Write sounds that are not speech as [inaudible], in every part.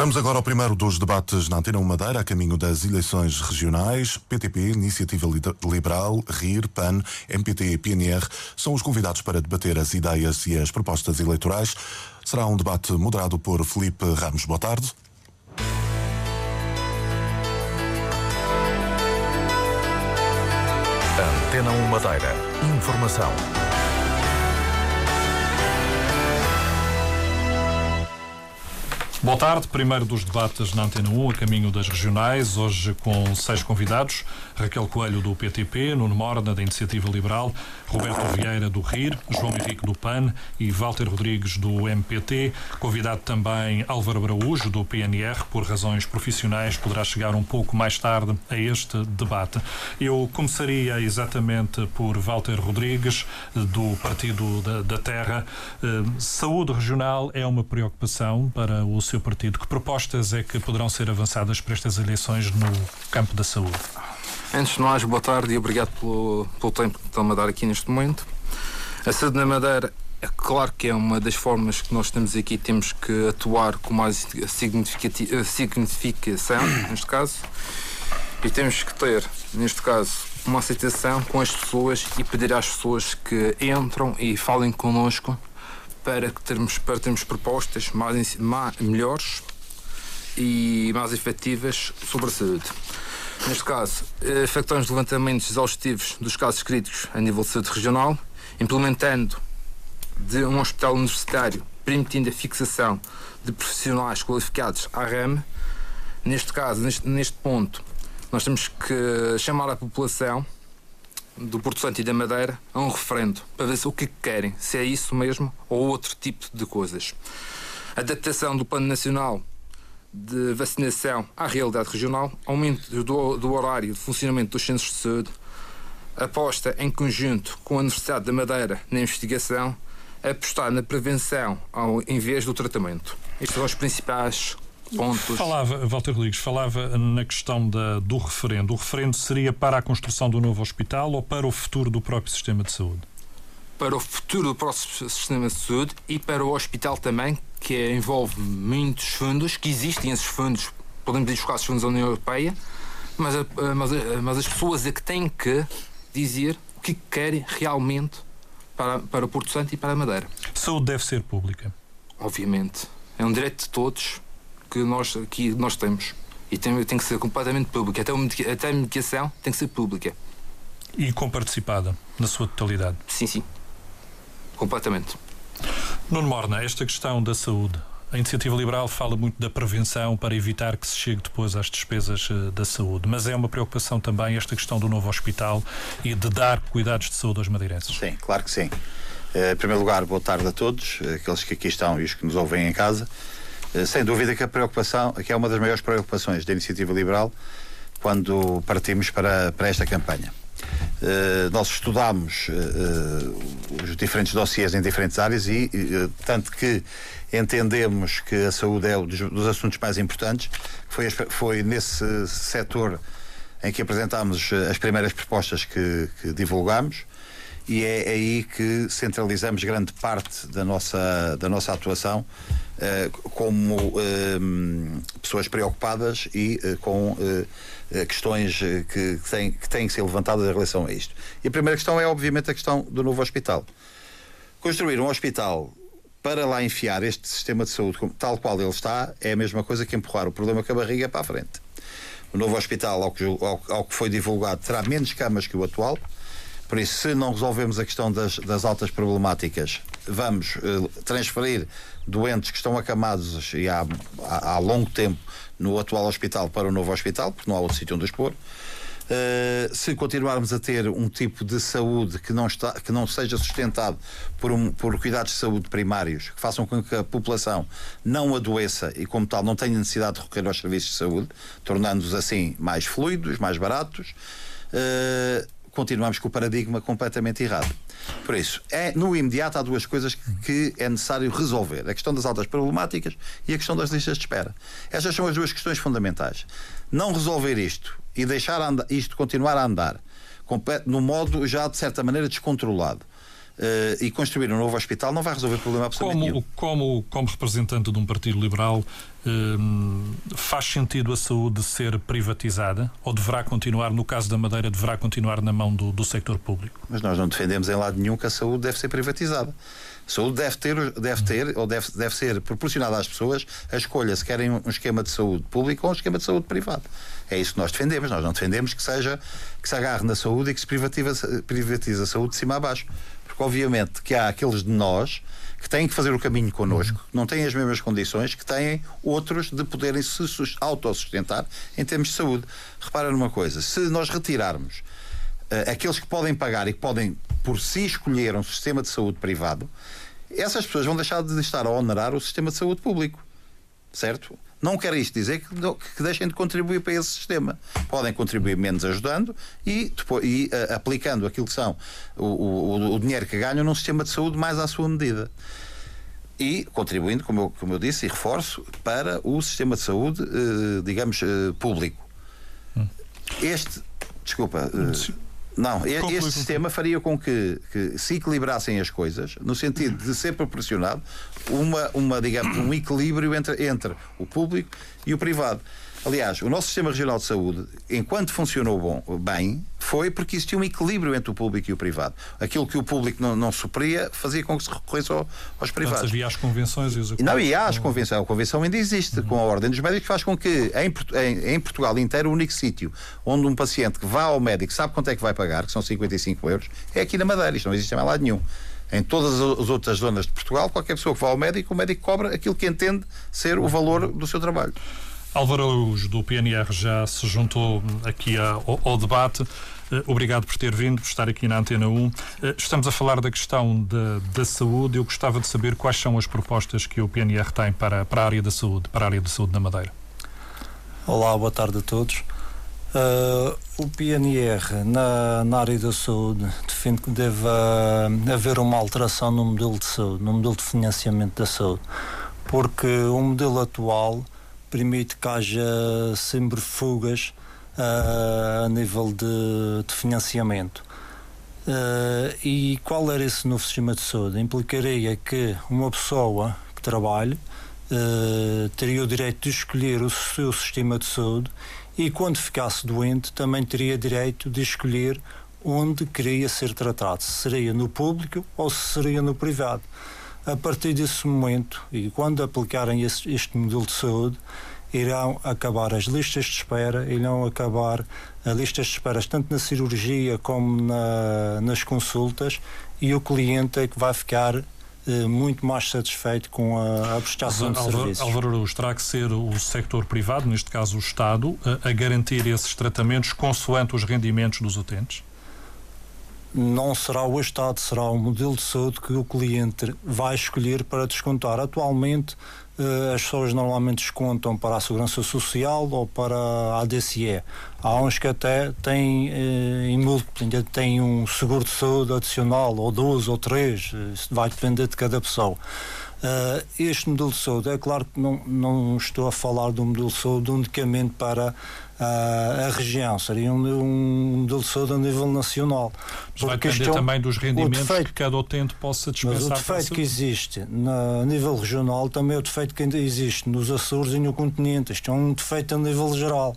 Vamos agora ao primeiro dos debates na Antena 1 Madeira, a caminho das eleições regionais. PTP, Iniciativa Liberal, RIR, PAN, MPT e PNR são os convidados para debater as ideias e as propostas eleitorais. Será um debate moderado por Felipe Ramos. Boa tarde. Antena 1 Madeira. Informação. Boa tarde, primeiro dos debates na Antena 1, a caminho das regionais, hoje com seis convidados. Raquel Coelho do PTP, Nuno Morna da Iniciativa Liberal, Roberto Vieira do RIR, João Henrique do PAN e Walter Rodrigues do MPT. Convidado também Álvaro Araújo do PNR, por razões profissionais, poderá chegar um pouco mais tarde a este debate. Eu começaria exatamente por Walter Rodrigues, do Partido da, da Terra. Eh, saúde regional é uma preocupação para o seu partido. Que propostas é que poderão ser avançadas para estas eleições no campo da saúde? Antes de mais, boa tarde e obrigado pelo, pelo tempo que estão a dar aqui neste momento. A saúde na Madeira é claro que é uma das formas que nós temos aqui, temos que atuar com mais significação, [coughs] neste caso, e temos que ter, neste caso, uma aceitação com as pessoas e pedir às pessoas que entram e falem connosco para, que termos, para termos propostas mais, mais, melhores e mais efetivas sobre a saúde. Neste caso, efetuamos levantamentos exaustivos dos casos críticos a nível de saúde regional, implementando de um hospital universitário, permitindo a fixação de profissionais qualificados à RAM. Neste caso, neste, neste ponto, nós temos que chamar a população do Porto Santo e da Madeira a um referendo para ver se o que querem, se é isso mesmo ou outro tipo de coisas. Adaptação do Plano Nacional de vacinação à realidade regional, aumento do, do horário de funcionamento dos centros de saúde, aposta em conjunto com a Universidade da Madeira na investigação, apostar na prevenção ao invés do tratamento. Estes são os principais pontos. Falava, Walter Rodrigues, falava na questão da, do referendo. O referendo seria para a construção do novo hospital ou para o futuro do próprio sistema de saúde? Para o futuro do próximo sistema de saúde e para o hospital também, que envolve muitos fundos, que existem esses fundos, podemos buscar esses fundos da União Europeia, mas, mas, mas as pessoas é que têm que dizer o que querem realmente para, para o Porto Santo e para a Madeira. Saúde deve ser pública. Obviamente. É um direito de todos que nós, que nós temos. E tem, tem que ser completamente pública. Até, até a medicação tem que ser pública. E comparticipada, na sua totalidade? Sim, sim completamente. Nuno Morna, esta questão da saúde. A iniciativa liberal fala muito da prevenção para evitar que se chegue depois às despesas eh, da saúde, mas é uma preocupação também esta questão do novo hospital e de dar cuidados de saúde aos madeirenses. Sim, claro que sim. Eh, em primeiro lugar, boa tarde a todos, eh, aqueles que aqui estão e os que nos ouvem em casa. Sem dúvida que a preocupação, que é uma das maiores preocupações da iniciativa liberal quando partimos para, para esta campanha. Uh, nós estudámos uh, os diferentes dossiês em diferentes áreas e, uh, tanto que entendemos que a saúde é um dos, dos assuntos mais importantes, foi, foi nesse setor em que apresentámos as primeiras propostas que, que divulgámos e é aí que centralizamos grande parte da nossa, da nossa atuação como pessoas preocupadas e com eh, questões eh, que têm, que têm que ser levantadas em relação a isto. E a primeira questão é, obviamente, a questão do novo hospital. Construir um hospital para lá enfiar este sistema de saúde tal qual ele está é a mesma coisa que empurrar o problema com a barriga para a frente. O novo hospital, ao que, ao, ao que foi divulgado, terá menos camas que o atual. Por isso, se não resolvemos a questão das, das altas problemáticas, vamos uh, transferir doentes que estão acamados e há, há, há longo tempo no atual hospital para o novo hospital, porque não há outro sítio onde pôr. Uh, se continuarmos a ter um tipo de saúde que não, está, que não seja sustentado por, um, por cuidados de saúde primários, que façam com que a população não adoeça e, como tal, não tenha necessidade de recorrer aos serviços de saúde, tornando-os assim mais fluidos, mais baratos, uh, continuamos com o paradigma completamente errado. Por isso, é, no imediato há duas coisas que é necessário resolver: a questão das altas problemáticas e a questão das listas de espera. Estas são as duas questões fundamentais. Não resolver isto e deixar isto continuar a andar no modo já de certa maneira descontrolado. Uh, e construir um novo hospital não vai resolver o problema absolutamente como, como, como representante de um partido liberal, um, faz sentido a saúde ser privatizada ou deverá continuar, no caso da Madeira, deverá continuar na mão do, do sector público? Mas nós não defendemos em lado nenhum que a saúde deve ser privatizada. A saúde deve ter, deve ter ou deve, deve ser proporcionada às pessoas a escolha se querem um esquema de saúde público ou um esquema de saúde privado. É isso que nós defendemos. Nós não defendemos que seja que se agarre na saúde e que se privatiza a saúde de cima a baixo. Porque, obviamente, que há aqueles de nós que têm que fazer o caminho connosco, que não têm as mesmas condições que têm outros de poderem se autossustentar em termos de saúde. Repara numa coisa: se nós retirarmos uh, aqueles que podem pagar e que podem por si escolher um sistema de saúde privado, essas pessoas vão deixar de estar a onerar o sistema de saúde público. Certo? Não quer isto dizer que, que, deixem de contribuir para esse sistema. Podem contribuir menos ajudando e, depois, e uh, aplicando aquilo que são o, o, o, dinheiro que ganham num sistema de saúde mais à sua medida. E contribuindo, como eu, como eu disse e reforço, para o sistema de saúde, uh, digamos, uh, público. Hum. Este, desculpa. Não, Conclui, este sistema faria com que, que, se equilibrassem as coisas, no sentido de ser proporcionado uma, uma digamos, um equilíbrio entre, entre o público e o privado. Aliás, o nosso sistema regional de saúde, enquanto funcionou bom, bem, foi porque existia um equilíbrio entre o público e o privado. Aquilo que o público não, não supria fazia com que se recorresse ao, aos privados. Mas havia as convenções e os Não, e há as convenções. A convenção ainda existe, uhum. com a Ordem dos Médicos, que faz com que em, em, Portugal inteiro o único sítio onde um paciente que vá ao médico sabe quanto é que vai pagar, que são 55 euros, é aqui na Madeira. Isto não existe em lado nenhum. Em todas as outras zonas de Portugal, qualquer pessoa que vá ao médico, o médico cobra aquilo que entende ser o valor do seu trabalho. Álvaro Araújo, do PNR, já se juntou aqui ao, ao debate. Eh, obrigado por ter vindo, por estar aqui na Antena 1. Eh, estamos a falar da questão da, da saúde. Eu gostava de saber quais são as propostas que o PNR tem para, para a área da saúde, para a área de saúde na Madeira. Olá, boa tarde a todos. Uh, o PNR na, na, área da saúde defende que deve uh, haver uma alteração no modelo de saúde, no modelo de financiamento da saúde, porque o modelo atual permite que haja sempre fugas uh, a nível de, de financiamento. Uh, e qual era esse novo sistema de saúde? Implicaria que uma pessoa que trabalhe uh, teria o direito de escolher o seu sistema de saúde e, quando ficasse doente, também teria direito de escolher onde queria ser tratado, se seria no público ou se seria no privado a partir desse momento e quando aplicarem este, este modelo de saúde, irão acabar as listas de espera, irão acabar as listas de espera tanto na cirurgia como na, nas consultas e o cliente é que vai ficar eh, muito mais satisfeito com a, a prestação de serviços. Álvaro Araújo, terá que ser o sector privado, neste caso o Estado, a, a garantir esses tratamentos consoante os rendimentos dos utentes? Não será o Estado, será o modelo de saúde que o cliente vai escolher para descontar. Atualmente, eh, as pessoas normalmente descontam para a Segurança Social ou para a ADCE. Há uns que até têm eh, em múltiplo, ainda têm um seguro de saúde adicional, ou dois ou três, eh, isso vai depender de cada pessoa. Este modelo de saúde, é claro que não, não estou a falar de um modelo de saúde unicamente para uh, a região, seria um, um modelo de saúde a nível nacional. Mas vai depender também dos rendimentos defeito, que cada utente possa dispensar. Mas o defeito que existe na, a nível regional também é o defeito que ainda existe nos Açores e no continente. Isto é um defeito a nível geral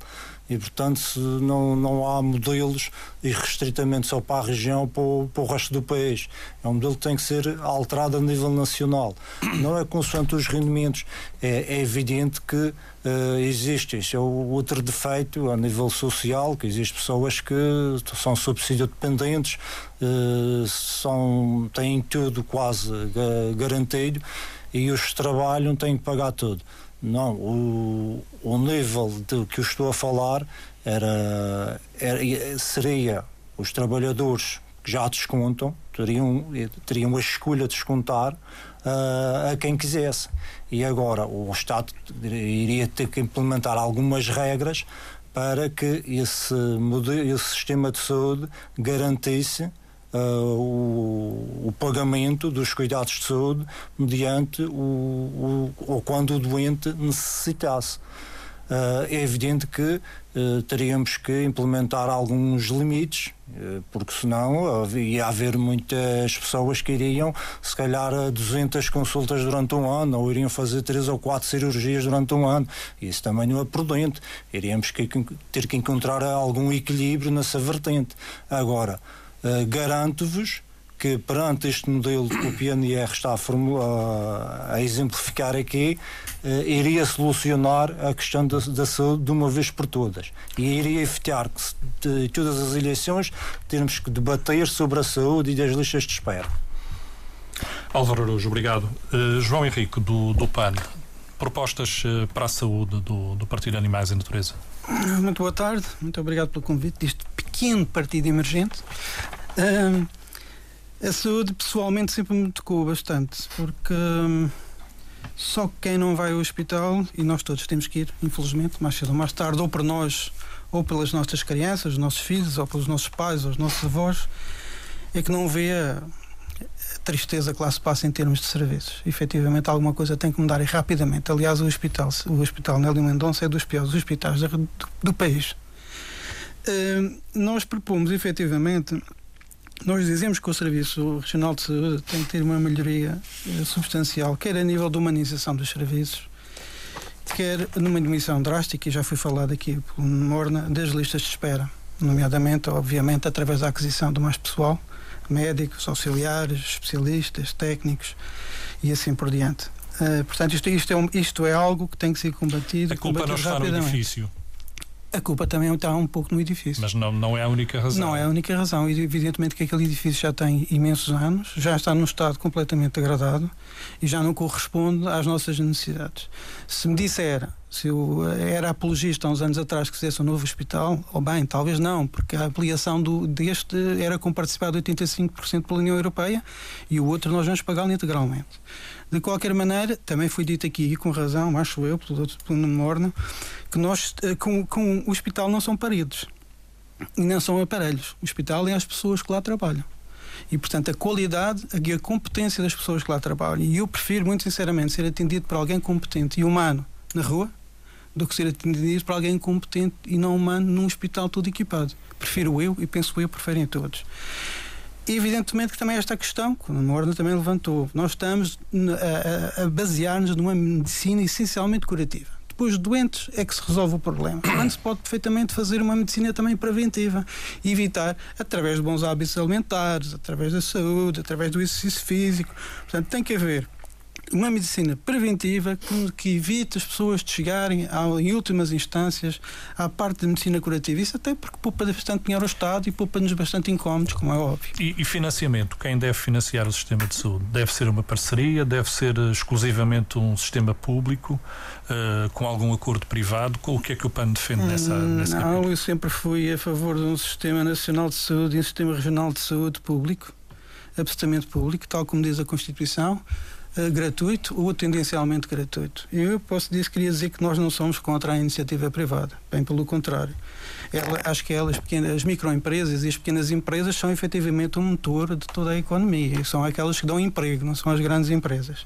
e, portanto, não, não há modelos irrestritamente só para a região para o, para o resto do país. É um modelo que tem que ser alterado a nível nacional. Não é consoante os rendimentos. É, é evidente que uh, existe, este é outro defeito a nível social, que existem pessoas que são subsídio dependentes, uh, são, têm tudo quase garantido e os que trabalham têm que pagar tudo. Não, o, o nível de que eu estou a falar era, era, seria os trabalhadores que já descontam, teriam, teriam a escolha de descontar uh, a quem quisesse. E agora o Estado iria ter que implementar algumas regras para que esse, modelo, esse sistema de saúde garantisse o, o, pagamento dos cuidados de saúde mediante o, o, ou quando o doente necessitasse. Uh, é evidente que uh, teríamos que implementar alguns limites, uh, porque senão ia haver muitas pessoas que iriam, se calhar, a 200 consultas durante um ano, ou iriam fazer três ou quatro cirurgias durante um ano. Isso também não é prudente. Iríamos que, ter que encontrar algum equilíbrio nessa vertente. Agora, garanto-vos que perante este modelo que o PNR está a, formula, a exemplificar aqui, eh, iria solucionar a questão da, da, saúde de uma vez por todas. E iria evitar que de todas as eleições termos que debater sobre a saúde e das listas de espera. Álvaro Araújo, obrigado. Uh, João Henrique, do, do PAN, propostas uh, para a saúde do, do Partido Animais e Natureza. Muito boa tarde, muito obrigado pelo convite deste pequeno partido emergente. Uh, a saúde, pessoalmente, sempre me tocou bastante, porque hum, só quem não vai ao hospital, e nós todos temos que ir, infelizmente, mais cedo ou mais tarde, ou por nós, ou pelas nossas crianças, os nossos filhos, ou pelos nossos pais, ou os nossos avós, é que não vê a tristeza que lá se passa em termos de serviços. Efetivamente, alguma coisa tem que mudar e rapidamente. Aliás, o hospital, o Hospital Nélio Mendonça é dos piores hospitais do, do país. Uh, nós propomos, efetivamente, nós dizemos que o Serviço Regional de Saúde tem que ter uma melhoria eh, substancial, quer a nível de humanização dos serviços, quer numa diminuição drástica, e já foi falado aqui pelo Morna, das listas de espera, nomeadamente, obviamente, através da aquisição de mais pessoal, médicos, auxiliares, especialistas, técnicos e assim por diante. Uh, portanto, isto, isto, é um, isto é algo que tem que ser combatido. A culpa não está no edifício. A culpa também está um pouco no edifício. Mas não, não é a única razão. Não é a única razão. Evidentemente que aquele edifício já tem imensos anos, já está num estado completamente degradado e já não corresponde às nossas necessidades. Se me disser se eu era apologista há uns anos atrás que fizesse um novo hospital, ou bem, talvez não, porque a ampliação do, deste era com participado de 85% pela União Europeia e o outro nós vamos pagá-lo integralmente. De qualquer maneira, também foi dito aqui, e com razão, acho eu, pelo, pelo Morno, que nós, eh, com, com o hospital não são paredes e não são aparelhos. O hospital é as pessoas que lá trabalham. E, portanto, a qualidade e a competência das pessoas que lá trabalham. E eu prefiro, muito sinceramente, ser atendido por alguém competente e humano na rua do que ser atendido por alguém competente e não humano num hospital todo equipado. Prefiro eu e penso eu, preferem todos. E evidentemente que também esta questão, que a Morna também levantou, nós estamos a, a basear-nos numa medicina essencialmente curativa. Depois, doentes é que se resolve o problema. [coughs] Quando se pode perfeitamente fazer uma medicina também preventiva e evitar, através de bons hábitos alimentares, através da saúde, através do exercício físico. Portanto, tem que haver uma medicina preventiva que, que evite as pessoas de chegarem ao, em últimas instâncias à parte da medicina curativa. Isso até porque poupa bastante dinheiro ao Estado e poupa-nos bastante incómodos, como é óbvio. E, e, financiamento? Quem deve financiar o sistema de saúde? Deve ser uma parceria? Deve ser eh, exclusivamente um sistema público? Uh, com algum acordo privado? O que é que o PAN defende nessa, hum, nessa Não, capítulo? eu sempre fui a favor de um sistema nacional de saúde e um sistema regional de saúde público, absolutamente público, tal como diz a Constituição. Uh, gratuito ou tendencialmente gratuito. Eu posso dizer, queria dizer que nós não somos contra a iniciativa privada, bem pelo contrário. Ela, acho que elas, pequenas, as microempresas e as pequenas empresas são efetivamente o motor de toda a economia e são aquelas que dão emprego, não são as grandes empresas.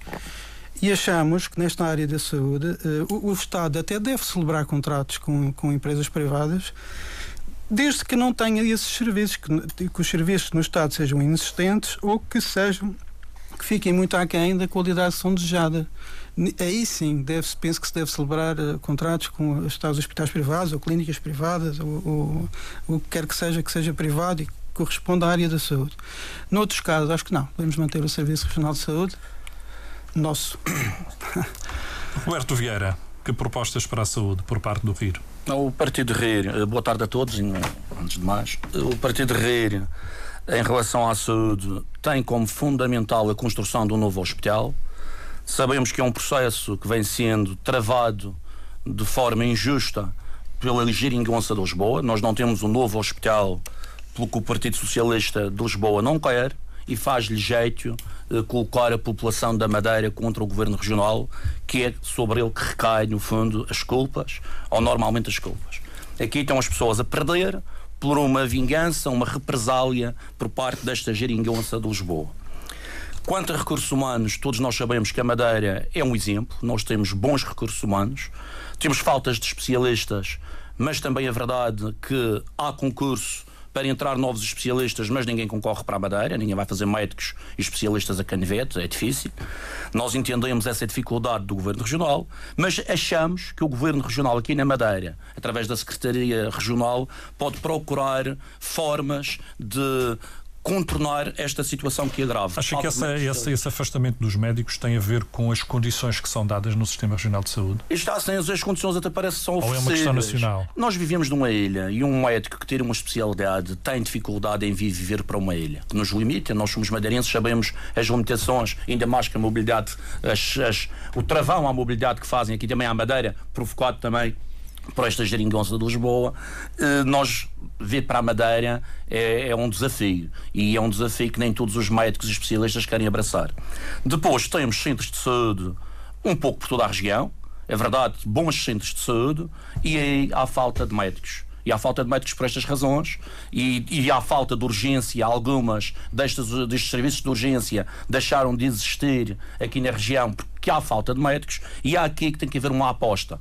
E achamos que nesta área da saúde uh, o, o, Estado até deve celebrar contratos com, com empresas privadas desde que não tenha esses serviços, que, que os serviços no Estado sejam inexistentes ou que sejam que fiquem muito aquém da qualidade que são desejada. Aí sim, deve penso que se deve celebrar uh, contratos com os hospitais privados ou clínicas privadas ou, o que quer que seja que seja privado e que corresponda à área da saúde. Noutros casos, acho que não. Devemos manter o Serviço Regional de Saúde nosso. [coughs] Roberto Vieira, que propostas para a saúde por parte do RIR? O Partido RIR, eh, boa tarde a todos, antes de mais. O Partido RIR em relação à saúde, tem como fundamental a construção de um novo hospital. Sabemos que é um processo que vem sendo travado de forma injusta pela geringonça de Lisboa. Nós não temos um novo hospital pelo que o Partido Socialista de Lisboa não quer e faz-lhe jeito eh, colocar a população da Madeira contra o governo regional, que é sobre ele que recai, no fundo, as culpas, ou normalmente as culpas. Aqui estão as pessoas a perder, por uma vingança, uma represália por parte desta geringonça de Lisboa. Quanto a recursos humanos, todos nós sabemos que a Madeira é um exemplo. Nós temos bons recursos humanos, temos faltas de especialistas, mas também é verdade que há concurso para entrar novos especialistas, mas ninguém concorre para a Madeira, ninguém vai fazer médicos e especialistas a canivete, é difícil. Nós entendemos essa dificuldade do Governo Regional, mas achamos que o Governo Regional aqui na Madeira, através da Secretaria Regional, pode procurar formas de contornar esta situação que agrava. Acha que essa, esse, esse, afastamento dos médicos tem a ver com as condições que são dadas no Sistema Regional de Saúde? Está sem as condições até parece que são Ou é uma questão nacional? Nós vivemos numa ilha e um médico que tem uma especialidade tem dificuldade em viver para uma ilha, que nos limita. Nós somos madeirenses, sabemos as limitações, ainda mais que a mobilidade, as, as, o travão à mobilidade que fazem aqui também à Madeira, provocado também por esta geringonça de Lisboa, eh, nós vir para a Madeira é, é, um desafio e é um desafio que nem todos os médicos e especialistas querem abraçar. Depois temos centros de saúde um pouco por toda a região, é verdade, bons centros de saúde e aí há falta de médicos. E há falta de médicos por estas razões, e, e há falta de urgência. Algumas destes, destes serviços de urgência deixaram de existir aqui na região porque há falta de médicos, e há aqui que tem que haver uma aposta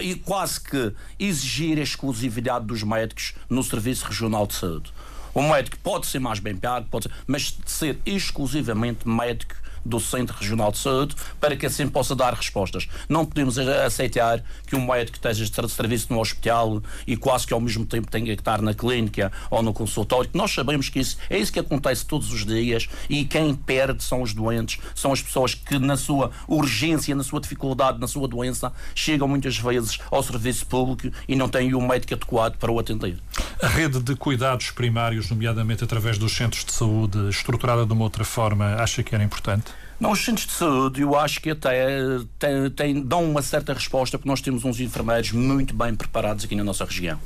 e quase que exigir a exclusividade dos médicos no Serviço Regional de Saúde. O médico pode ser mais bem pago, pode ser, mas ser exclusivamente médico do Centro Regional de Saúde para que assim possa dar respostas. Não podemos aceitar que um médico esteja de serviço no hospital e quase que ao mesmo tempo tenha que estar na clínica ou no consultório. Nós sabemos que isso é isso que acontece todos os dias e quem perde são os doentes, são as pessoas que na sua urgência, na sua dificuldade, na sua doença, chegam muitas vezes ao serviço público e não têm um médico adequado para o atender. A rede de cuidados primários, nomeadamente através dos centros de saúde, estruturada de uma outra forma, acha que era importante? Não, os centros de saúde, eu acho que até tem, tem, dão uma certa resposta, porque nós temos uns enfermeiros muito bem preparados aqui na nossa região.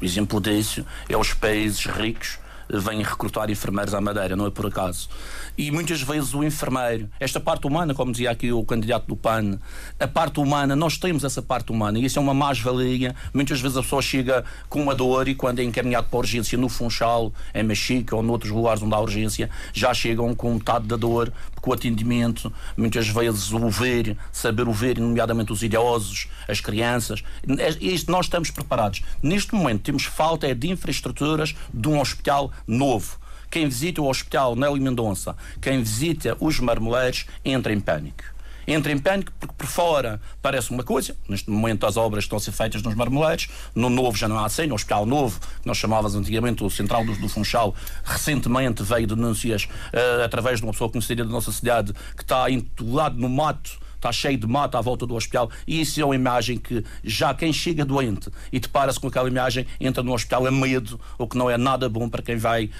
O exemplo disso é os países ricos vêm recrutar enfermeiros à Madeira, não é por acaso. E muitas vezes o enfermeiro, esta parte humana, como dizia aqui o candidato do PAN, a parte humana, nós temos essa parte humana e isso é uma mais-valia. Muitas vezes a pessoa chega com uma dor e quando é encaminhado para a urgência no Funchal, em Machique ou noutros lugares onde há urgência, já chegam com metade da dor, porque o atendimento, muitas vezes o ver, saber o ver, nomeadamente os idosos, as crianças, é, isto nós estamos preparados. Neste momento temos falta é de infraestruturas de um hospital novo. Quem visita o Hospital Nelly Mendonça, quem visita os Marmoleiros, entra em pânico. Entra em pânico porque por fora parece uma coisa, neste momento as obras estão a ser feitas nos Marmoleiros, no novo já não há assim, no Hospital Novo, que nós chamávamos antigamente o Central do, do Funchal, recentemente veio denúncias uh, através de uma pessoa conhecida da nossa cidade que está entulado no mato está cheio de mata à volta do hospital e isso é uma imagem que já quem chega doente e depara-se com aquela imagem entra no hospital a medo, o que não é nada bom para quem vai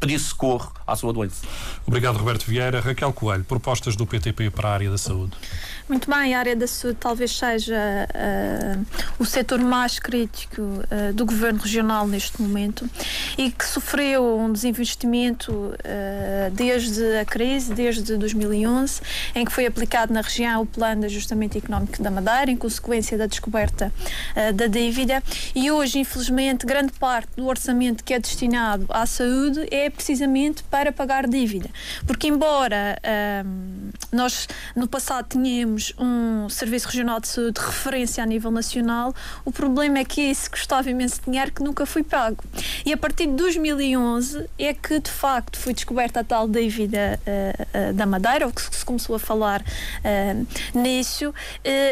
pedir socorro à sua doença. Obrigado, Roberto Vieira. Raquel Coelho, propostas do PTP para a área da saúde. Muito bem, a área da saúde talvez seja uh, o setor mais crítico uh, do governo regional neste momento e que sofreu um desinvestimento uh, desde a crise, desde 2011, em que foi aplicado na região o plano de ajustamento económico da Madeira, em consequência da descoberta da dívida. E hoje, infelizmente, grande parte do orçamento que é destinado à saúde é precisamente para pagar dívida. Porque, embora nós no passado tínhamos temos um Serviço Regional de Saúde de referência a nível nacional, o problema é que esse custava imenso dinheiro que nunca foi pago. E a partir de 2011 é que, de facto, foi descoberta a tal dívida uh, uh, da Madeira, ou que se começou a falar uh, nisso,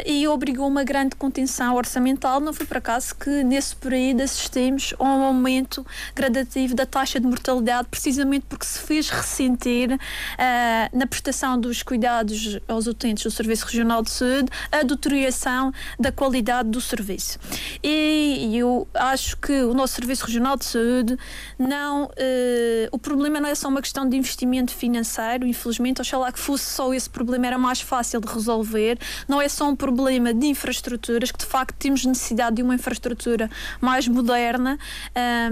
e obrigou uma grande contenção orçamental. Não foi por acaso que, nesse período, assistimos a um aumento gradativo da taxa de mortalidade, precisamente porque se fez ressentir na prestação dos cuidados aos utentes do Serviço Regional de Saúde a deterioração da qualidade do serviço. E eu acho que o nosso Serviço Regional de Saúde não. Eh, o problema não é só uma questão de investimento financeiro, infelizmente, oxalá que fosse só esse problema, era mais fácil de resolver. Não é só um problema de infraestruturas, que de facto temos necessidade de uma infraestrutura mais moderna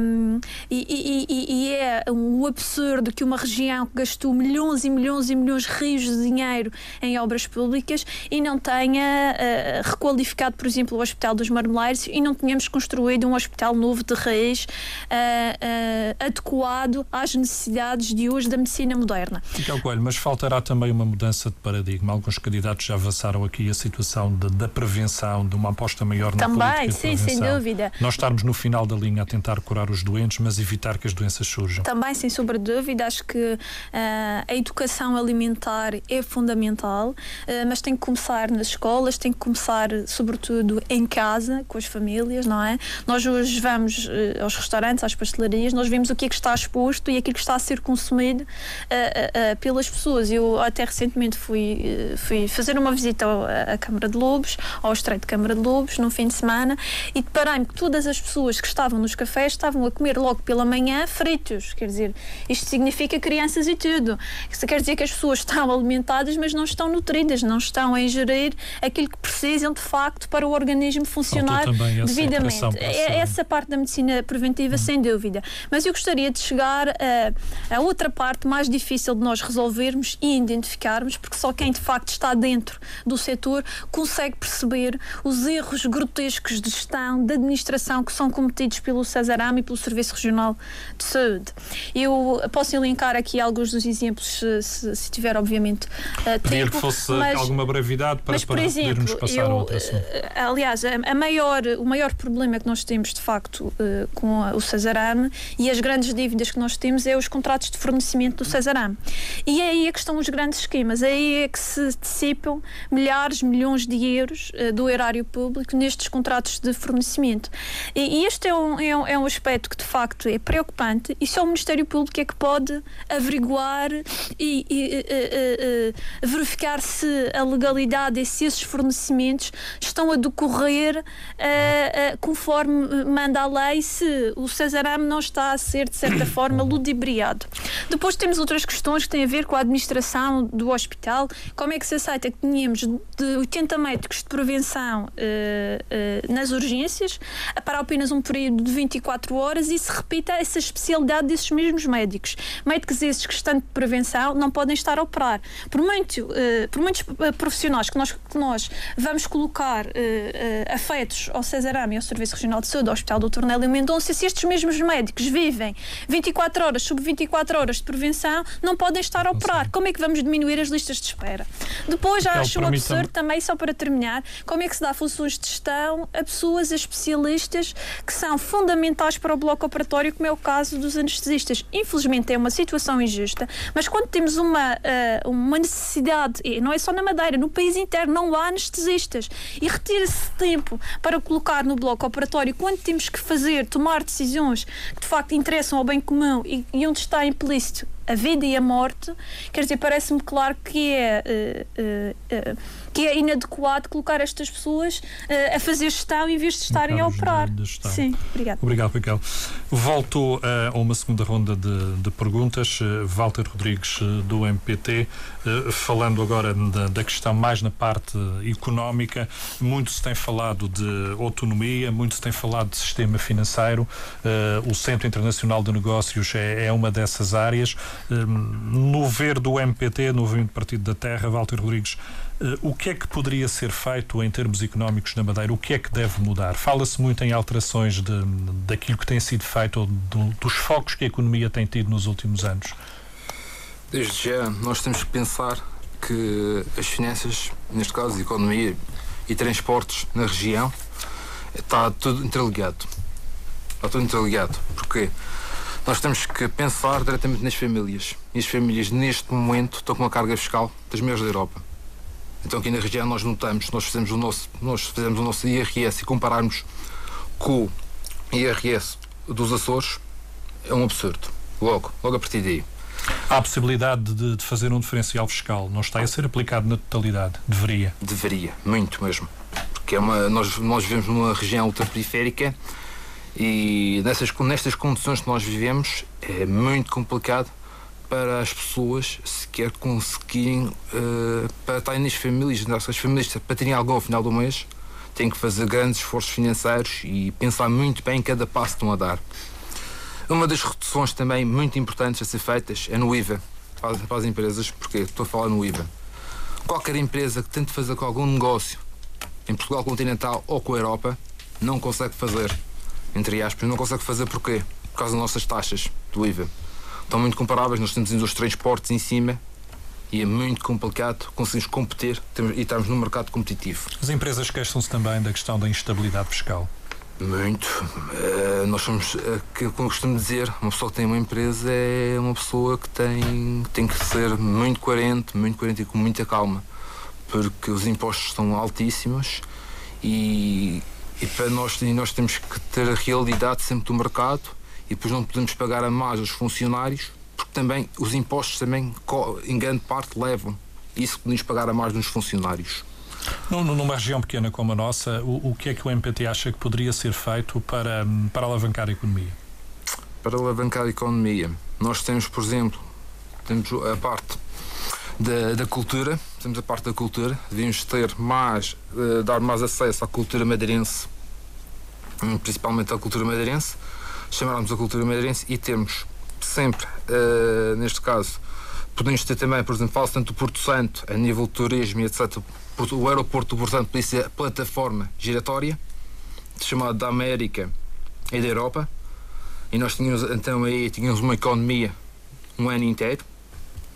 um, e, e, e, e, é um absurdo que uma região que gastou milhões e milhões e milhões de rios de dinheiro em obras públicas e não tenha uh, requalificado, por exemplo, o Hospital dos Marmeleiros e não tenhamos construído um hospital novo de raiz uh, uh, adequado às necessidades de hoje da medicina moderna. Miguel Coelho, mas faltará também uma mudança de paradigma. Alguns candidatos já avançaram aqui a situação de, da prevenção, de uma aposta maior na também, sim, sem dúvida. Nós estarmos no final da linha a tentar curar os doentes, mas evitar que as doenças surjam. Também, sem sombra de dúvida, acho que a educação alimentar é fundamental, mas tem que começar nas escolas, tem que começar, sobretudo, em casa, com as famílias, não é? Nós hoje vamos uh, aos restaurantes, às pastelarias, nós vemos o que é que está exposto e aquilo que está a ser consumido pelas pessoas. Eu até recentemente fui, fui fazer uma visita à Câmara de Lobos, ao Estreito de Câmara de Lobos, no fim de semana, e deparei-me que todas as pessoas que estavam nos cafés estavam a comer logo pela manhã fritos. Quer dizer, isto significa crianças e tudo. Isso quer dizer que as pessoas [laughs] estão alimentadas, mas não estão nutridas, não estão a ingerir aquilo que precisam de facto para o organismo funcionar devidamente. É essa parte da medicina preventiva, hum. sem dúvida. Mas eu gostaria de chegar a, a outra parte mais difícil de nós resolvermos e identificarmos, porque só quem de facto está dentro do setor consegue perceber os erros grotescos de gestão, de administração que são cometidos pelo Cesarame e pelo Serviço Regional de Saúde. Eu posso elencar aqui alguns dos exemplos, se, se tiver, obviamente, uh, Pedir que fosse mas, alguma brevidade para, mas, por para exemplo, passar eu, a outro assunto. Uh, aliás, a, a, maior, o maior problema que nós temos, de facto, uh, com a, o Cesarame e as grandes dívidas que nós temos é os contratos de fornecimento do Cesarame. E é aí é que estão os grandes esquemas, é aí é que se dissipam milhares, milhões de euros do erário público nestes contratos de fornecimento. E, e este é um, é um, é um aspecto que, de facto, é preocupante e só o Ministério Público é que pode averiguar e, e, e verificar se a legalidade e se esses fornecimentos estão a decorrer conforme manda a lei, se o Cesarame não está a ser, de certa [coughs] forma, ludibriado. Depois temos outras questões que têm a ver com a administração do hospital. Como é que se aceita que tínhamos de 80 médicos de prevenção uh, uh, nas urgências para apenas um período de 24 horas e se repita essa especialidade desses mesmos médicos. Médicos esses que estão de prevenção não podem estar a operar. Por, muito, uh, por muitos profissionais que nós, que nós vamos colocar afetos ao Cesarame, ao Serviço Regional de Saúde, ao Hospital do Tornélio Mendonça, se estes mesmos médicos vivem 24 horas sobre 24 horas de prevenção, não podem estar a operar. Como é que vamos diminuir as listas de espera? Depois, já acho um absurdo também, só para terminar, como é que se dá funções de gestão a pessoas, a especialistas, que são fundamentais para o bloco operatório, como é o caso dos anestesistas. Infelizmente é uma situação injusta, mas quando temos uma, uh, uma necessidade, e não é só na Madeira, no país inteiro. Não há anestesistas, e retira-se tempo para colocar no bloco operatório quando temos que fazer, tomar decisões que de facto interessam ao bem comum e, e onde está implícito a vida e a morte, quer dizer, parece-me claro que é, uh, uh, uh, que é inadequado colocar estas pessoas a fazer gestão em vez de estarem a operar. Sim, obrigado. Obrigado, Raquel. Volto a uma segunda ronda de, de perguntas. Walter Rodrigues, do MPT, falando agora da, da, questão mais na parte económica, muito se tem falado de autonomia, muito se tem falado de sistema financeiro. o Centro Internacional de Negócios é, é uma dessas áreas. Hum, no ver do MPT, no Movimento Partido da Terra, Walter Rodrigues, eh, o que é que poderia ser feito em termos económicos na Madeira? O que é que deve mudar? Fala-se muito em alterações de, daquilo que tem sido feito, do, dos focos que a economia tem tido nos últimos anos. Desde já, nós temos que pensar que as finanças, neste caso, economia e transportes na região, está tudo interligado. Está tudo interligado. Porquê? Nós temos que pensar diretamente nas famílias. E as famílias, neste momento, estão com uma carga fiscal das maiores da Europa. Então, aqui na região, nós notamos, nós fizemos o nosso, nós fizemos o nosso IRS e compararmos com o IRS dos Açores, é um absurdo. Logo, logo a partir daí. Há a possibilidade de, de, fazer um diferencial fiscal. Não está a ser aplicado na totalidade. Deveria. Deveria, muito mesmo. Porque é uma, nós, nós vivemos numa região ultraperiférica e nessas, nestas condições que nós vivemos é muito complicado para as pessoas sequer conseguirem uh, para estarem nas famílias, as famílias para terem algo ao final do mês têm que fazer grandes esforços financeiros e pensar muito bem em cada passo que estão a dar. Uma das reduções também muito importantes a ser feitas é no IVA para para as empresas, porque estou a falar no IVA. Qualquer empresa que tente fazer com algum negócio em Portugal continental ou com a Europa não consegue fazer, entre aspas, não consegue fazer porquê? Por causa das nossas taxas do IVA estão muito comparáveis. Nós temos os transportes em cima e é muito complicado conseguirmos competir e estarmos num mercado competitivo. As empresas queixam-se também da questão da instabilidade fiscal. Muito. Uh, nós somos, uh, que, como costumo dizer, uma pessoa que tem uma empresa é uma pessoa que tem, tem que ser muito coerente, muito coerente e com muita calma, porque os impostos são altíssimos e, e para nós, e nós temos que ter a realidade sempre do mercado e depois não podemos pagar a mais aos funcionários, porque também os impostos também, em grande parte, levam isso que podemos pagar a mais nos funcionários. Numa região pequena como a nossa, o, o que é que o MPT acha que poderia ser feito para, para alavancar a economia? Para alavancar a economia, nós temos, por exemplo, temos a parte da, da cultura, temos a parte da cultura, devíamos ter mais, uh, dar mais acesso à cultura madeirense, hum, principalmente à cultura madeirense, chamarmos a cultura madeirense e temos sempre, uh, neste caso, podemos ter também, por exemplo, fala tanto do Porto Santo, a nível de turismo e etc. O aeroporto do Porto Santo podia ser a plataforma giratória, chamada da América e da Europa, e nós tínhamos então aí tínhamos uma economia um ano inteiro.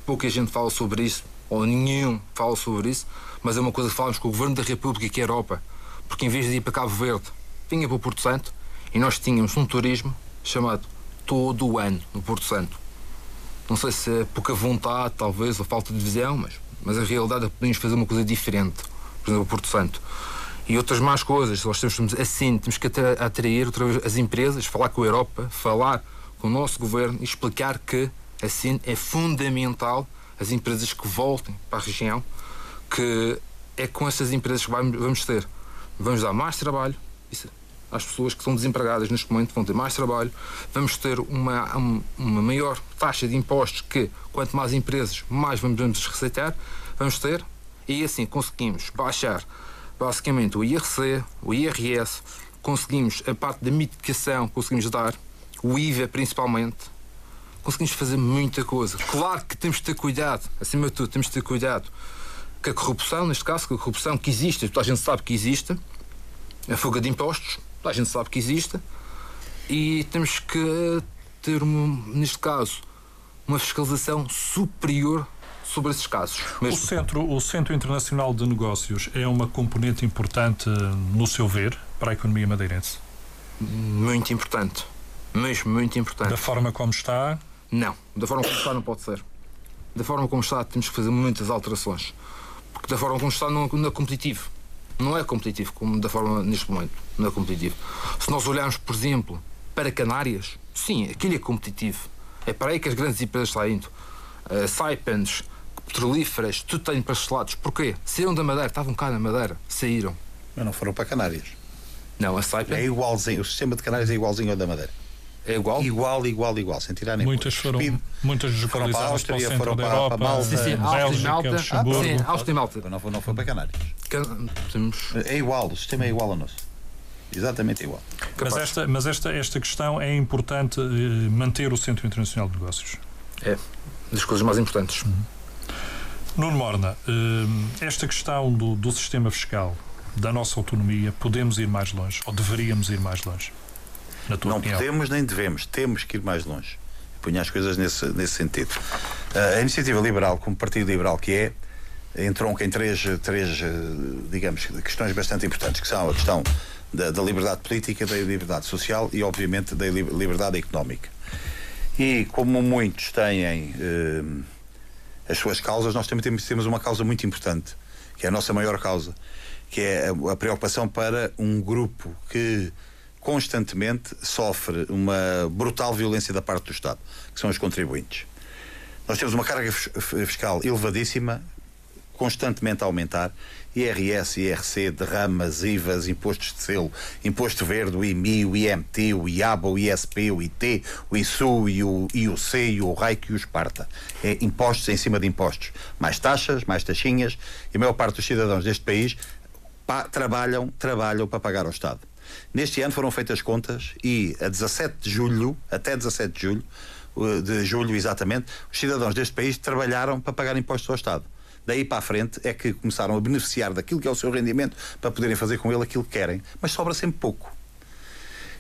Pouca gente fala sobre isso, ou nenhum fala sobre isso, mas é uma coisa que falamos com o Governo da República que é a Europa, porque em vez de ir para Cabo Verde, vinha para o Porto Santo e nós tínhamos um turismo chamado todo o ano no Porto Santo. Não sei se é pouca vontade, talvez, ou falta de visão, mas, mas a realidade é que podemos fazer uma coisa diferente, por exemplo, o Porto Santo. E outras más coisas, nós temos assim, temos que atrair outra vez as empresas, falar com a Europa, falar com o nosso governo e explicar que assim é fundamental as empresas que voltem para a região, que é com essas empresas que vamos ter. Vamos dar mais trabalho, isso às pessoas que estão desempregadas neste momento, vão ter mais trabalho, vamos ter uma, uma maior taxa de impostos que, quanto mais empresas, mais vamos receitar, vamos ter, e assim conseguimos baixar basicamente o IRC, o IRS, conseguimos a parte da mitigação, conseguimos dar, o IVA principalmente, conseguimos fazer muita coisa. Claro que temos de ter cuidado, acima de tudo, temos de ter cuidado com a corrupção, neste caso, com a corrupção que existe, toda a gente sabe que existe, a fuga de impostos, a gente sabe que existe e temos que ter, neste caso, uma fiscalização superior sobre esses casos. O Centro, o Centro Internacional de Negócios é uma componente importante, no seu ver, para a economia madeirense? Muito importante. Mesmo muito importante. Da forma como está? Não. Da forma como está não pode ser. Da forma como está temos que fazer muitas alterações. Porque da forma como está não, não é competitivo não é competitivo como da forma neste momento. Não é competitivo. Se nós olharmos, por exemplo, para Canárias, sim, aquilo é competitivo. É para aí que as grandes empresas estão indo. Uh, Saipens, petrolíferas, tudo tem parcelados. Porquê? Saíram da Madeira, estavam cá na Madeira, saíram. Mas não foram para Canárias. Não, a Saipem. É igualzinho, o sistema de Canárias é igualzinho ao da Madeira. É igual? Igual, igual, igual, sem tirar nem Muitas foram, muitas foram para a Áustria, para foram para, Europa, para Malta, sim, sim, Bélgica, Malta, Luxemburgo. Sim, Áustria e Malta. Não foi, não foi para Canários. Temos... É igual, o sistema é igual ao nosso. Exatamente igual. Mas, esta, mas esta, esta questão é importante eh, manter o Centro Internacional de Negócios. É, das coisas mais importantes. Uhum. Nuno Morna, eh, esta questão do, do sistema fiscal, da nossa autonomia, podemos ir mais longe ou deveríamos ir mais longe? Não opinião? podemos nem devemos, temos que ir mais longe. Punha as coisas nesse, nesse sentido. Uh, a iniciativa liberal, como partido liberal que é, entronca em três, três, digamos, questões bastante importantes, que são a questão da, da liberdade política, da liberdade social e, obviamente, da liberdade económica. E como muitos têm uh, as suas causas, nós também temos, temos uma causa muito importante, que é a nossa maior causa, que é a, a preocupação para um grupo que constantemente sofre uma brutal violência da parte do Estado, que são os contribuintes. Nós temos uma carga fiscal elevadíssima, constantemente a aumentar. IRS, IRC, derramas, IVAs, impostos de selo, imposto verde, o IMI, o IMT, o IABA, o ISP, o IT, o ISU, e o IUC, e o RAIC e o Esparta. É impostos em cima de impostos. Mais taxas, mais taxinhas, e a maior parte dos cidadãos deste país pa, trabalham, trabalham para pagar ao Estado. Neste ano foram feitas contas e a 17 de julho, até 17 de julho, de julho exatamente, os cidadãos deste país trabalharam para pagar impostos ao Estado. Daí para a frente é que começaram a beneficiar daquilo que é o seu rendimento para poderem fazer com ele aquilo que querem, mas sobra sempre pouco.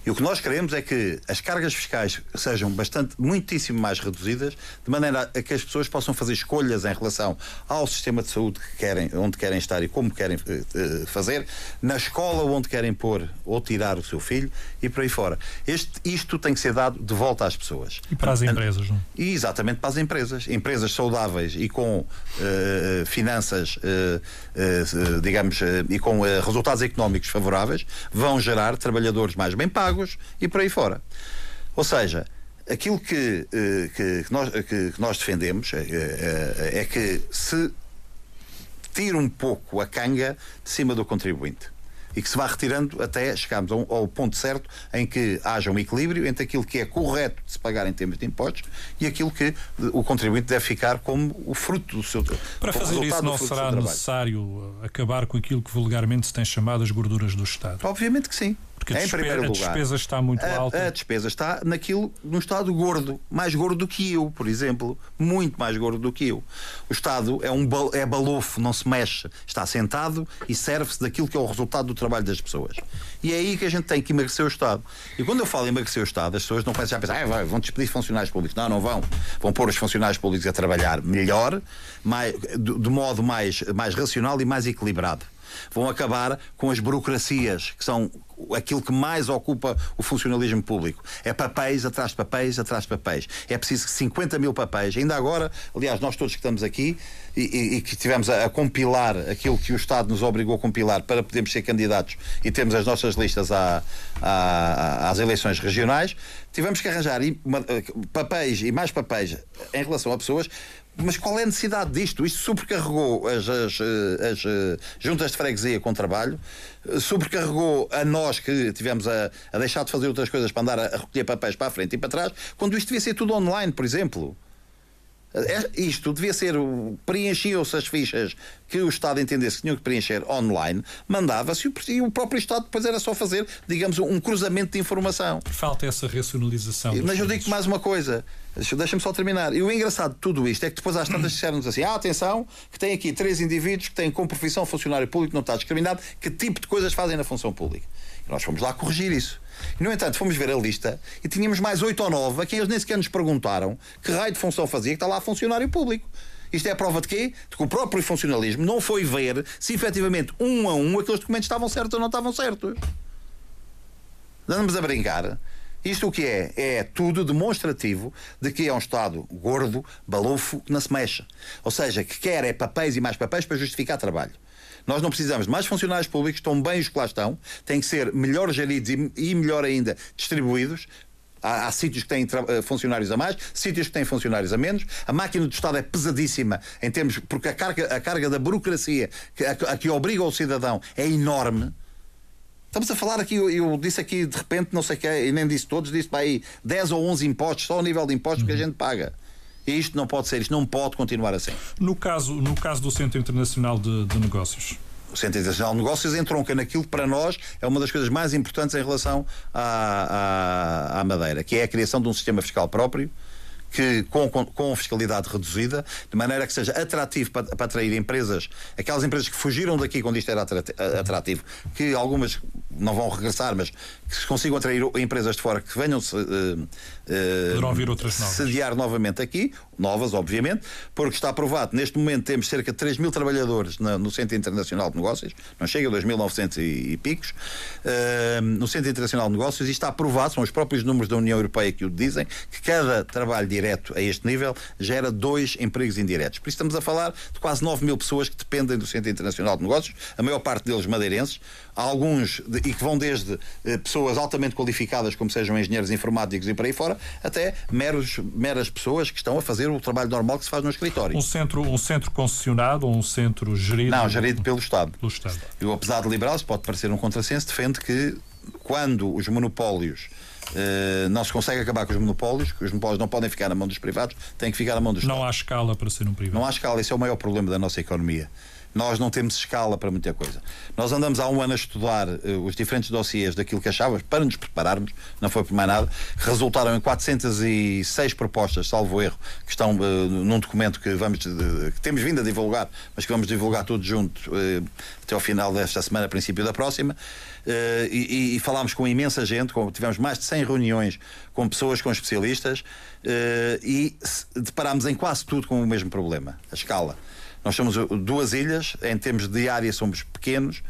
E o que nós queremos é que as cargas fiscais sejam bastante, muitíssimo mais reduzidas, de maneira a que as pessoas possam fazer escolhas em relação ao sistema de saúde que querem, onde querem estar e como querem uh, fazer, na escola onde querem pôr ou tirar o seu filho e por aí fora. Este, isto tem que ser dado de volta às pessoas. E para as empresas, não? E exatamente para as empresas. Empresas saudáveis e com uh, finanças, uh, digamos, e com resultados económicos favoráveis, vão gerar trabalhadores mais bem pagos pagos e por aí fora. Ou seja, aquilo que, eh, que, nós, que nós defendemos é, é, é que se tire um pouco a canga de cima do contribuinte e que se vá retirando até chegarmos ao, ponto certo em que haja um equilíbrio entre aquilo que é correto de se pagar em termos de impostos e aquilo que o contribuinte deve ficar como o fruto do seu trabalho. Para fazer isso não será necessário acabar com aquilo que vulgarmente se tem chamado as gorduras do Estado? Obviamente que sim. Porque a, em primeiro lugar, a despesa está muito a, alta. A despesa está naquilo, no Estado gordo, mais gordo do que eu, por exemplo, muito mais gordo do que eu. O Estado é um é balofo, não se mexe, está sentado e serve-se daquilo que é o resultado do trabalho das pessoas. E é aí que a gente tem que emagrecer o Estado. E quando eu falo em emagrecer o Estado, as pessoas não pensam já pensar, ah, vão despedir funcionários públicos. Não, não vão. Vão pôr os funcionários públicos a trabalhar melhor, mais, de, de modo mais, mais racional e mais equilibrado vão acabar com as burocracias, que são aquilo que mais ocupa o funcionalismo público. É papéis atrás de papéis, atrás de papéis. É preciso 50 mil papéis. Ainda agora, aliás, nós todos que estamos aqui e, e, e que tivemos a, a, compilar aquilo que o Estado nos obrigou a compilar para podermos ser candidatos e termos as nossas listas à, à, às eleições regionais, tivemos que arranjar uma, papéis e mais papéis em relação a pessoas mas qual é a necessidade disto? Isto sobrecarregou as, as, as, eh, juntas de freguesia com trabalho, sobrecarregou a nós que tivemos a, a deixar de fazer outras coisas para andar a, a recolher papéis para a frente e para trás, quando isto devia ser tudo online, por exemplo. É, isto devia ser. Preenchiam-se as fichas que o Estado entendesse que tinham que preencher online, mandava-se e o próprio Estado depois era só fazer, digamos, um cruzamento de informação. Falta essa racionalização. Mas eu digo mais uma coisa, deixa-me só terminar. E o engraçado de tudo isto é que depois às tantas [clears throat] disseram-nos assim: ah, atenção, que tem aqui três indivíduos que têm como profissão funcionário público, não está discriminado, que tipo de coisas fazem na função pública. E nós fomos lá corrigir isso. E, no entanto, fomos ver a lista e tínhamos mais oito ou nove a quem eles nem sequer nos perguntaram que raio de função fazia, que está lá funcionário público. Isto é a prova de quê? De que o próprio funcionalismo não foi ver se efetivamente um a um aqueles documentos estavam certos ou não estavam certos. Andamos a brincar. Isto o que é? É tudo demonstrativo de que é um Estado gordo, balofo, que não se mexe. Ou seja, que quer é papéis e mais papéis para justificar trabalho. Nós não precisamos de mais funcionários públicos, estão bem os que lá estão, têm que ser melhor geridos e, e melhor ainda distribuídos. Há, há, sítios que têm uh, funcionários a mais, sítios que têm funcionários a menos. A máquina do Estado é pesadíssima em termos, porque a carga, a carga da burocracia que, a, a que obriga o cidadão é enorme. Estamos a falar aqui, eu, eu, disse aqui de repente, não sei o que, e nem disse todos, disse para aí 10 ou 11 impostos, só o nível de impostos uhum. que a uhum. gente paga. E isto não pode ser, isto não pode continuar assim. No caso, no caso do Centro Internacional de, de Negócios, o Centro Internacional de Negócios entronca naquilo que para nós é uma das coisas mais importantes em relação à, à, à Madeira, que é a criação de um sistema fiscal próprio, que com, com, com, fiscalidade reduzida, de maneira que seja atrativo para, para atrair empresas, aquelas empresas que fugiram daqui quando isto era atrativo, que algumas não vão regressar, mas que se consigam atrair empresas de fora que venham uh, uh, vir outras novas. sediar novamente aqui, novas, obviamente, porque está aprovado. Neste momento temos cerca de 3 mil trabalhadores na, no Centro Internacional de Negócios, não chega a 2.900 e, e picos, uh, no Centro Internacional de Negócios, e está aprovado, são os próprios números da União Europeia que o dizem, que cada trabalho direto a este nível gera dois empregos indiretos. Por isso estamos a falar de quase 9 mil pessoas que dependem do Centro Internacional de Negócios, a maior parte deles madeirenses, alguns de e que vão desde eh, pessoas altamente qualificadas, como sejam engenheiros informáticos e por aí fora, até meros, meras pessoas que estão a fazer o trabalho normal que se faz no escritório. Um centro, um centro concessionado ou um centro gerido? Não, gerido pelo Estado. Pelo Estado. Eu, apesar de liberal, se pode parecer um contrassenso, defende que quando os monopólios Uh, não se consegue acabar com os monopólios, que os monopólios não podem ficar na mão dos privados, têm que ficar na mão dos Não há escala para ser um privado. Não há escala, esse é o maior problema da nossa economia. Nós não temos escala para muita coisa. Nós andamos há um ano a estudar uh, os diferentes dossiês daquilo que achávamos para nos prepararmos, não foi por mais nada. Resultaram em 406 propostas, salvo erro, que estão uh, num documento que, vamos, que temos vindo a divulgar, mas que vamos divulgar todos juntos uh, até ao final desta semana, princípio da próxima. E, e, falámos com imensa gente, com, tivemos mais de 100 reuniões com pessoas, com especialistas, e deparámos em quase tudo com o mesmo problema, a escala. Nós somos duas ilhas, em termos de área somos pequenos,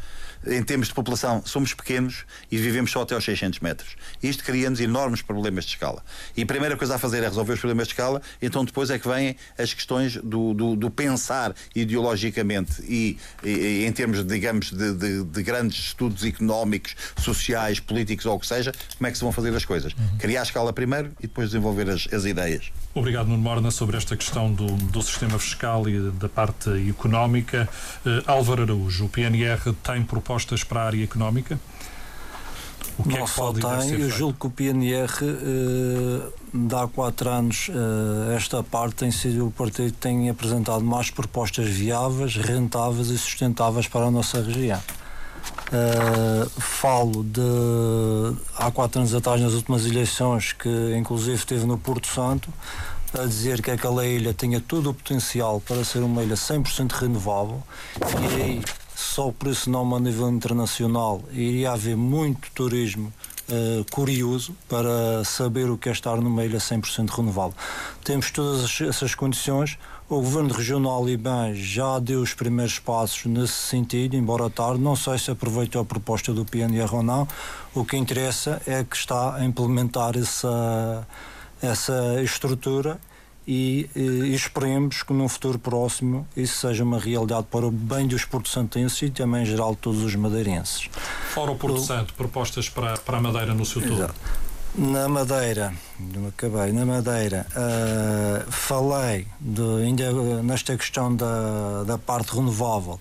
em termos de população, somos pequenos e vivemos só até aos 600 metros. Isto cria-nos enormes problemas de escala. E a primeira coisa a fazer é resolver os problemas de escala, então depois é que vêm as questões do, do, do pensar ideologicamente e, e, em termos, digamos, de, de, de, grandes estudos económicos, sociais, políticos ou o que seja, como é que se vão fazer as coisas. Uhum. Criar a escala primeiro e depois desenvolver as, as ideias. Obrigado, Nuno Morna, sobre esta questão do, do sistema fiscal e da parte económica. Uh, Álvaro Araújo, o PNR tem proposta propostas para a área económica? O que Não é que só tem, eu julgo que o PNR, eh, há quatro anos, eh, esta parte tem sido o partido que tem apresentado mais propostas viáveis, rentáveis e sustentáveis para a nossa região. Uh, falo de há quatro anos atrás, nas últimas eleições, que inclusive esteve no Porto Santo, a dizer que aquela ilha tinha todo o potencial para ser uma ilha 100% renovável e aí só por esse nome a nível internacional iria haver muito turismo uh, curioso para saber o que é estar numa ilha 100% renovável. Temos todas essas condições. O Governo Regional e bem já deu os primeiros passos nesse sentido, embora tarde. Não sei se aproveitou a proposta do PNR ou não. O que interessa é que está a implementar essa, essa estrutura e, e, esperemos que num futuro próximo isso seja uma realidade para o bem dos porto-santenses e também em geral de todos os madeirenses. Fora o Porto Santo, propostas para, para a Madeira no seu todo? Na Madeira, não acabei, na Madeira, uh, falei de, ainda nesta questão da, da parte renovável,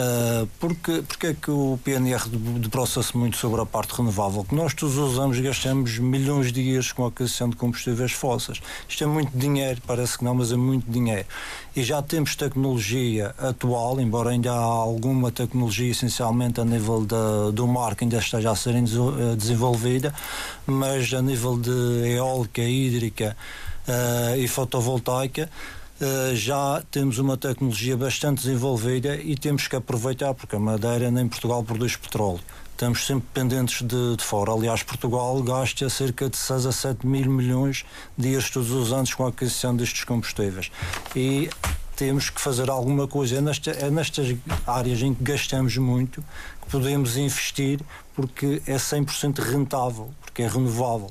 Uh, porque, porque é que o PNR debruça-se muito sobre a parte renovável? Que nós todos os anos gastamos milhões de dias com a aquisição de combustíveis fósseis. Isto é muito dinheiro, parece que não, mas é muito dinheiro. E já temos tecnologia atual, embora ainda há alguma tecnologia essencialmente a nível de, do mar que ainda esteja a ser eh, desenvolvida, mas a nível de eólica, hídrica uh, e fotovoltaica, já temos uma tecnologia bastante desenvolvida e temos que aproveitar, porque a Madeira nem Portugal produz petróleo. Estamos sempre dependentes de, de, fora. Aliás, Portugal gasta cerca de 6 a 7 mil milhões de euros todos os anos com a aquisição destes combustíveis. E temos que fazer alguma coisa. É, nesta, é nestas áreas em que gastamos muito que podemos investir porque é 100% rentável, porque é renovável.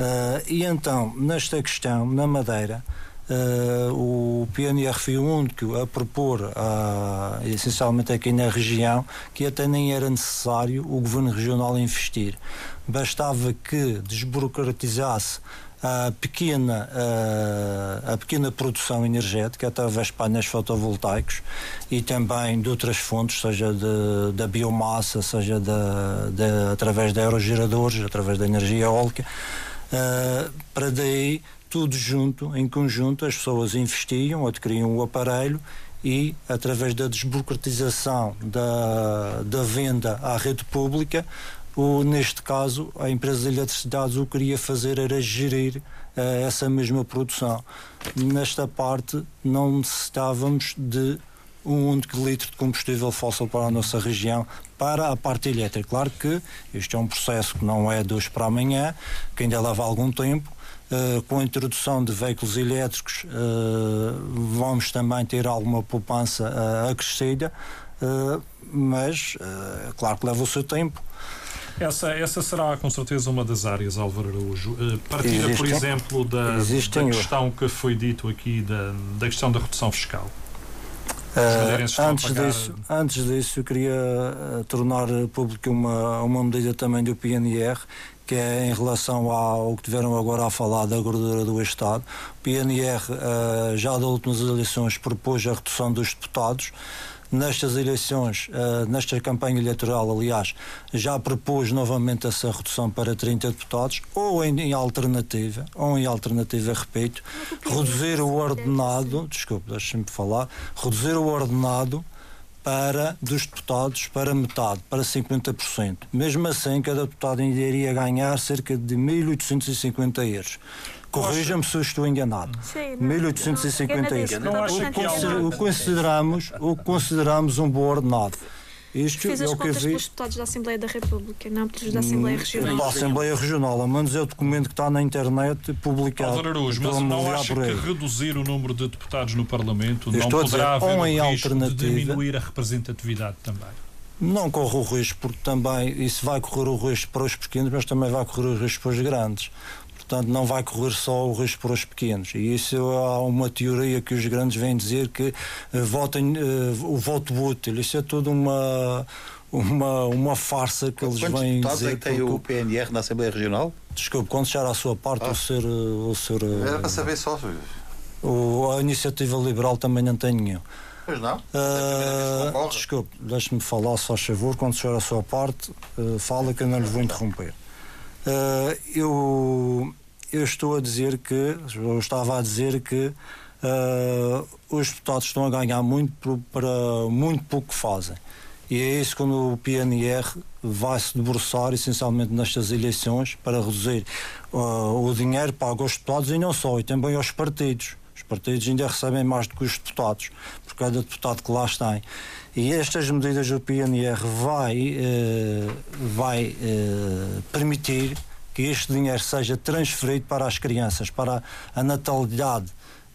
Uh, e então, nesta questão, na Madeira, o PNR foi o único a propor, uh, essencialmente aqui na região, que até nem era necessário o governo regional investir. Bastava que desburocratizasse a pequena, uh, a pequena produção energética através de painéis fotovoltaicos e também de outras fontes, seja de, da biomassa, seja de, de, através de aerogeradores, através da energia eólica, uh, para daí tudo junto, em conjunto, as pessoas investiam, adquiriam o aparelho e, através da desburocratização da, da venda à rede pública, o, neste caso, a empresa de eletricidade o que queria fazer era gerir uh, essa mesma produção. Nesta parte, não necessitávamos de um único litro de combustível fóssil para a nossa região, para a parte elétrica. Claro que este é um processo que não é de hoje para amanhã, que ainda leva algum tempo, Uh, com a introdução de veículos elétricos, uh, vamos também ter alguma poupança uh, acrescida, mas claro que leva o seu tempo. Essa, essa será com certeza uma das áreas, Álvaro Araújo. Partilha, por exemplo, da, da questão que foi dito aqui, da, da questão da redução fiscal. a antes, pagar- disso, antes disso, eu queria eh, tornar pública uma, uma medida também do PNR, que é em relação ao que tiveram agora a falar da gordura do Estado. O PNR, eh, já das últimas eleições, propôs a redução dos deputados. Nestas eleições, eh, nesta campanha eleitoral, aliás, já propôs novamente essa redução para 30 deputados, ou em, em alternativa, ou em alternativa, repito, reduzir o ordenado, desculpe, deixe-me falar, reduzir o ordenado para dos deputados para metade, para 50%. Mesmo assim, cada deputado ainda iria ganhar cerca de 1.850 euros. Corrija-me se eu estou enganado. Sim, não. 1.850 euros. O é consideramos, o consideramos um bom ordenado. Isto Fiz é as o que eu contas vi. pelos deputados da Assembleia da República, não pelos da Assembleia Regional. Da Assembleia Regional, ao menos é o documento que está na internet publicado. Álvaro Araújo, mas a não acha que reduzir o número de deputados no Parlamento não estou a dizer, poderá haver o em risco de alternativa- diminuir a representatividade também? Não corre o risco, porque também isso vai correr o risco para os pequenos, mas também vai correr o risco para os grandes. Portanto, não vai correr só o risco para os pequenos. E isso há uma teoria que os grandes vêm dizer que eh, votem eh, o voto útil. Isso é tudo uma, uma, uma farsa que eles Quantos vêm deputados dizer. é que tem porque- o PNR na Assembleia Regional? Desculpe, quando chegar à sua parte, o ser. O ser eh, Era para saber só. o- a iniciativa liberal também não tem nenhum. Pois não? Ah, concorre. desculpe, deixe-me falar, se faz favor, quando chegar à sua parte, ah, fala que eu não lhe vou interromper. Ah, eu, eu estou a dizer que, eu estava a dizer que ah, os deputados estão a ganhar muito para muito pouco que fazem. E é isso quando o PNR vai se debruçar essencialmente nestas eleições para reduzir ah, o dinheiro pago aos deputados e não só, e também aos partidos. Os partidos ainda recebem mais do que os deputados, por cada deputado que lá tem. E estas medidas do PNR vai, eh, vai eh, permitir que este dinheiro seja transferido para as crianças, para a natalidade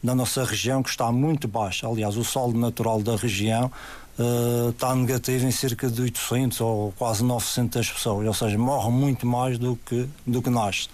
na nossa região, que está muito baixa. Aliás, o saldo natural da região eh, está negativo em cerca de 800 ou quase 900 pessoas, ou seja, morre muito mais do que, do que nasce.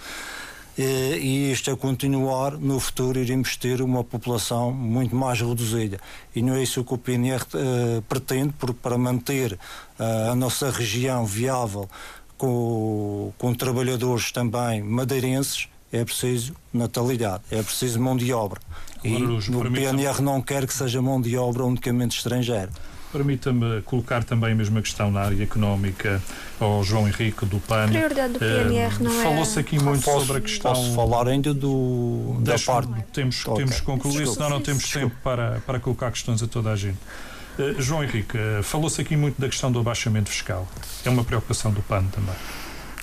Eh, e isto é continuar, no futuro iremos ter uma população muito mais reduzida. E não é isso que o PNR eh, pretende, porque para manter eh, a nossa região viável com, com trabalhadores também madeirenses, é preciso natalidade, é preciso mão de obra. E Agora, o PNR não quer que seja mão de obra unicamente estrangeira. Permita-me colocar também a mesma questão na área económica ao João Henrique do PAN. A prioridade do Eh, PNR não é. Falou-se aqui muito Posso, sobre a questão. posso falar ainda do, da parte. Temos, Ok. temos que concluir, senão não temos tempo para, para colocar questões a toda a gente. Eh, João Henrique, eh, falou-se aqui muito da questão do abaixamento fiscal. É uma preocupação do PAN também.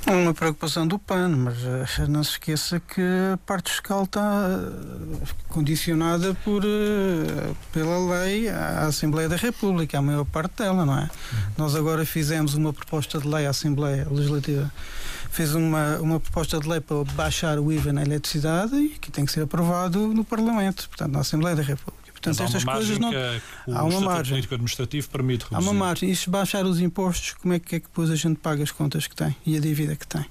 É uma preocupação do PAN, mas eh, não se esqueça que a parte fiscal está condicionada por, pela lei à Assembleia da República, a maior parte dela, não é? Nós agora fizemos uma proposta de lei à Assembleia Legislativa, fez uma, uma proposta de lei para baixar o IVA na eletricidade e que tem que ser aprovado no Parlamento, portanto, na Assembleia da República. Portanto, há estas uma coisas não. há uma margem. Político Administrativo permite reduzir. Há uma margem. E se baixar os impostos, como é que é que depois a gente paga as contas que tem e a dívida que tem?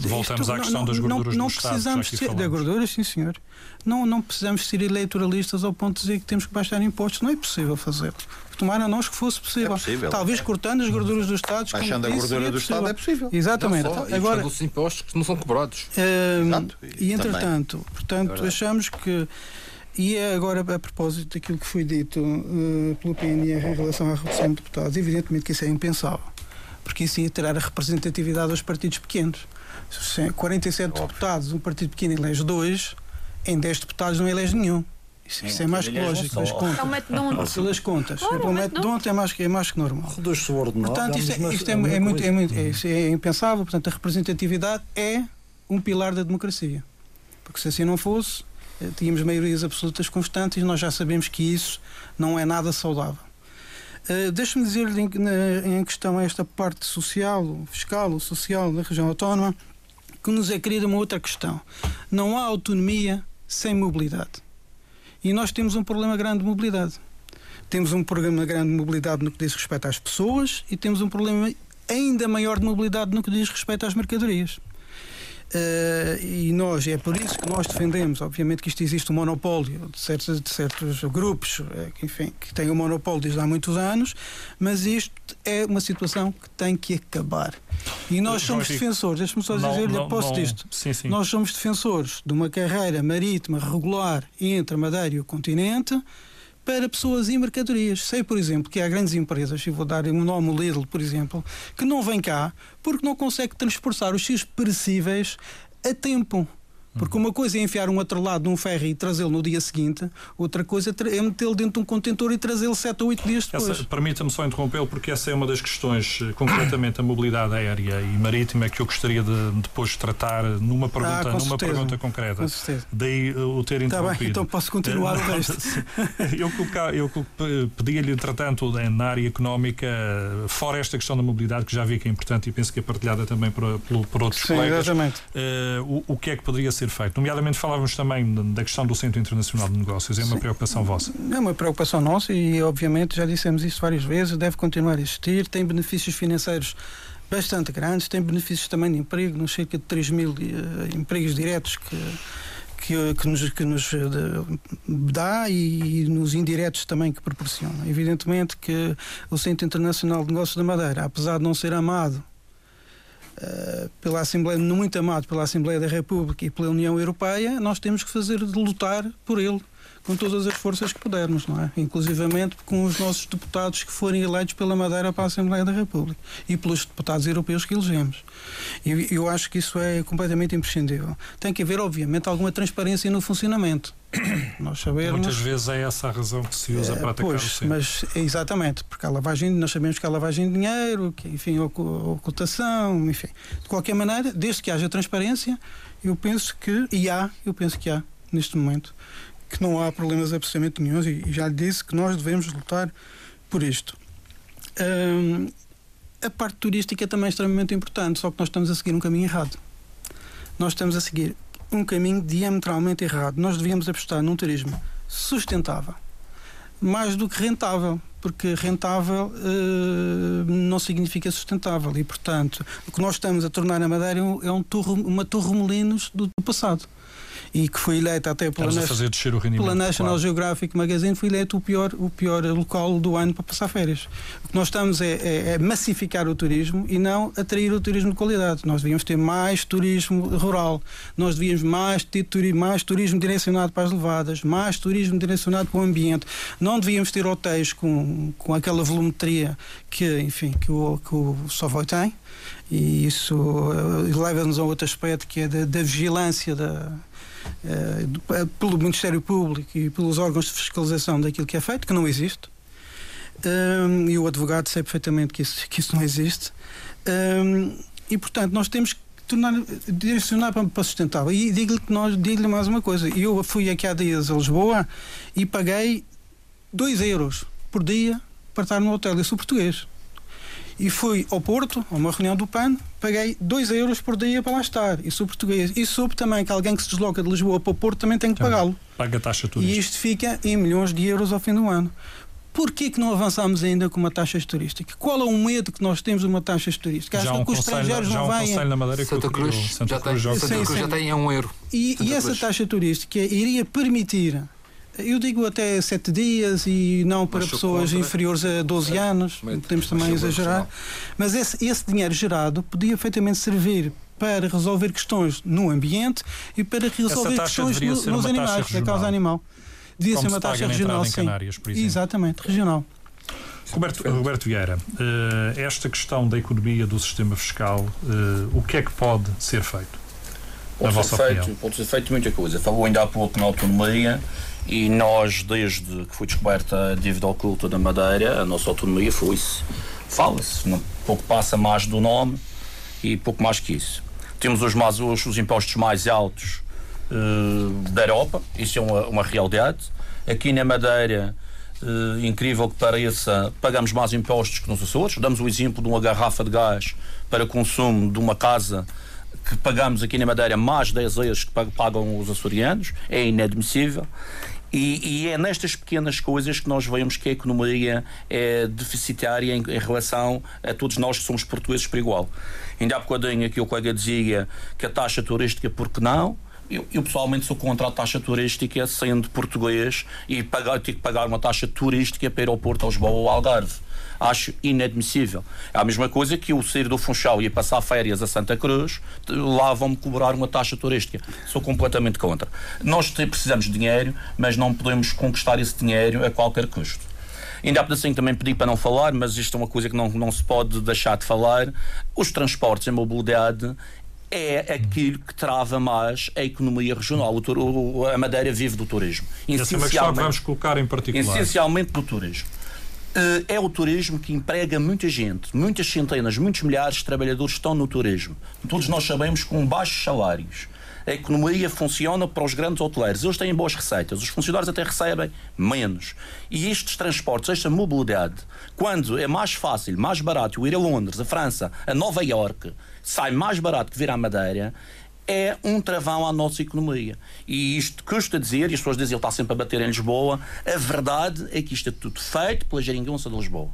Voltamos isto- à questão das não, gorduras não do Estado, precisamos aqui ser, de falamos. gorduras, sim senhor. Não, não precisamos ser eleitoralistas ao ponto de dizer que temos que baixar impostos. Não é possível fazê-lo. Tomara nós que fosse possível. É possível. Talvez cortando as gorduras do Estado. como Baixando a disse, gordura é do Estado é possível. Exatamente. Não só, e Agora, os impostos que não são cobrados. Hum, Exato. e também. entretanto, portanto, verdade. achamos que e é agora a propósito daquilo que foi dito eh, pelo PNR em relação à redução de deputados, evidentemente que isso é impensável, porque isso ia tirar a representatividade aos partidos pequenos. Se é 47 deputados, um partido pequeno elege dois, em 10 deputados não elege nenhum. Isso, isso é mais que lógico, as É o contas. método de onde? Pelas contas. Claro, Pelo o método de ontem é mais, que- é mais que normal. Reduz-se o ordenado. Portanto, isto, é, isto é, é muito, é, muito, é, isso é impensável. Portanto, a representatividade é um pilar da democracia. Porque se assim não fosse, tínhamos maiorias absolutas constantes e nós já sabemos que isso não é nada saudável. Uh, Deixe-me dizer-lhe em, em questão esta parte social, fiscal, social da região autónoma, que nos é querida uma outra questão. Não há autonomia sem mobilidade. E nós temos um problema grande de mobilidade. Temos um problema grande de mobilidade no que diz respeito às pessoas e temos um problema ainda maior de mobilidade no que diz respeito às mercadorias. Uh, e nós, é por isso que nós defendemos, obviamente, que isto existe um monopólio de certos, de certos grupos uh, que, enfim, que têm o um monopólio desde há muitos anos, mas isto é uma situação que tem que acabar. E nós somos defensores, deixe-me só dizer-lhe a posto disto. Sim, sim. Nós somos defensores de uma carreira marítima regular entre a Madeira e o continente para pessoas e mercadorias. Sei, por exemplo, que há grandes empresas, e vou dar um nome, o Lidl, por exemplo, que não vem cá porque não consegue transportar os seus perecíveis a tempo. Porque uma coisa é enfiar um atrelado num ferro e trazê-lo no dia seguinte, outra coisa é metê-lo dentro de um contentor e trazê-lo 7 ou 8 dias depois. Permita-me só interrompê-lo, porque essa é uma das questões, eh, concretamente a mobilidade aérea e marítima, que eu gostaria de depois tratar numa pergunta, ah, numa pergunta concreta. Com certeza. Daí eh, o ter interrompido. Tá bem, então posso continuar o resto. [laughs] eu, eu pedia-lhe, entretanto, na área económica, fora esta questão da mobilidade, que já vi que é importante e penso que é partilhada também por, por, por outros Sim, colegas, exatamente. Uh, o, o que é que poderia ser ser feito? Nomeadamente falávamos também da questão do Centro Internacional de Negócios. É uma Sim. preocupação vossa? É uma preocupação nossa e, obviamente, já dissemos isso várias vezes, deve continuar a existir, tem benefícios financeiros bastante grandes, tem benefícios também de emprego, nos cerca de 3 mil uh, empregos diretos que, que, que, nos, que nos dá e, e, nos indiretos também que proporciona. Evidentemente que o Centro Internacional de Negócios da Madeira, apesar de não ser amado Uh, pela Assembleia, muito amado pela Assembleia da República e pela União Europeia, nós temos que fazer de lutar por ele com todas as forças que pudermos, não é? Inclusivamente com os nossos deputados que forem eleitos pela Madeira para a Assembleia da República e pelos deputados europeus que elegemos. E eu acho que isso é completamente imprescindível. Tem que haver, obviamente, alguma transparência no funcionamento. [coughs] Nós sabemos. Muitas vezes é essa a razão que se usa é, para atacar pois, o centro. Mas exatamente, porque a lavagem, nós sabemos que há lavagem de dinheiro, que, enfim, ocultação, enfim. De qualquer maneira, desde que haja transparência, eu penso que, e há, eu penso que há, neste momento, que não há problemas absolutamente nenhum e, e já lhe disse que nós devemos lutar por isto. A parte turística também é extremamente importante, só que nós estamos a seguir um caminho errado. Nós estamos a seguir um caminho diametralmente errado. Nós devíamos apostar num turismo sustentável, mais do que rentável, porque rentável uh, não significa sustentável e, portanto, o que nós estamos a tornar a Madeira é um torre, uma torre molinos do, do passado e que foi eleita até pela, pela National claro. Geographic Magazine, foi eleito o pior, o pior local do ano para passar férias. O que nós estamos é, é, é massificar o turismo e não atrair o turismo de qualidade. Nós devíamos ter mais turismo rural, nós devíamos mais ter turismo, mais turismo direcionado para as levadas, mais turismo direcionado para o ambiente. Não devíamos ter hotéis com, com aquela volumetria que, enfim, que o, que o Savoy tem e isso uh, leva-nos a outro aspecto que é da, da vigilância da eh, eh, pelo Ministério Público e pelos órgãos de fiscalização daquilo que é feito, que não existe. Um, e o advogado sabe perfeitamente que isso, que isso não existe. Um, e, portanto, nós temos que tornar, direcionar para, para sustentável. E digo-lhe que nós, digo-lhe mais uma coisa. Eu fui aqui há dias a Lisboa e paguei 2 euros por dia para estar no hotel. Eu sou português e fui ao Porto, a uma reunião do PAN, paguei 2 euros por dia para lá estar. E sou português. E soube também que alguém que se desloca de Lisboa para o Porto também tem que pagá-lo. Paga a taxa turística. E isto fica em milhões de euros ao fim do ano. Porquê que não avançamos ainda com uma taxa turística? Qual é o medo que nós temos de uma taxa turística? Acho um que os estrangeiros não vêm. Já um na Madeira Santa Cruz, Santa Cruz já, tem, Santa Cruz já tem a um euro. E, e essa taxa turística iria permitir eu digo até sete dias e não para pessoas contra, inferiores a 12 anos, podemos também exagerar. Mas esse, esse dinheiro gerado podia perfeitamente servir para resolver questões no ambiente e para resolver questões no, nos animais, da causa animal. Devia ser uma taxa regional, sim. Canárias, Exatamente, regional. Roberto, Roberto Vieira, uh, esta questão da economia do sistema fiscal, uh, o que é que pode ser feito? Pode, ser feito, pode ser feito muita coisa. Falou ainda há pouco na autonomia e nós, desde que foi descoberta a dívida oculta da Madeira, a nossa autonomia foi isso. Fala-se, pouco passa mais do nome e pouco mais que isso. Temos os, mais, os impostos mais altos uh, da Europa, isso é uma, uma realidade. Aqui na Madeira, uh, incrível que pareça, pagamos mais impostos que nos Açores. Damos o exemplo de uma garrafa de gás para consumo de uma casa que pagamos aqui na Madeira mais 10 vezes que pagam os açorianos, é inadmissível. E, e, é nestas pequenas coisas que nós vemos que a economia é deficitária em, em, relação a todos nós que somos portugueses por igual. Ainda há bocadinho aqui o colega dizia que a taxa turística, por que não? Eu, eu, pessoalmente sou contra a taxa turística, sendo português, e pagar, ter que pagar uma taxa turística para ir ao Porto, Lisboa ou ao Algarve acho inadmissível. É a mesma coisa que eu sair do Funchal e ir passar férias a Santa Cruz, lá vão-me cobrar uma taxa turística. Sou completamente contra. Nós precisamos de dinheiro, mas não podemos conquistar esse dinheiro a qualquer custo. Ainda há assim também pedi para não falar, mas isto é uma coisa que não, não se pode deixar de falar. Os transportes, a mobilidade é aquilo que trava mais a economia regional. O, a Madeira vive do turismo. Essa é uma questão que vamos colocar em particular. Essencialmente do turismo. Eh, é o turismo que emprega muita gente, muitas centenas, muitos milhares de trabalhadores estão no turismo. Todos nós sabemos com baixos salários. A economia funciona para os grandes hoteleiros. Eles têm boas receitas. Os funcionários até recebem menos. E estes transportes, esta mobilidade, quando é mais fácil, mais barato ir a Londres, a França, a Nova Iorque, sai mais barato que vir à Madeira, é um travão à nossa economia. E isto custa dizer, e as pessoas dizem ele está sempre a bater em Lisboa, a verdade é que isto é tudo feito pela geringonça de Lisboa.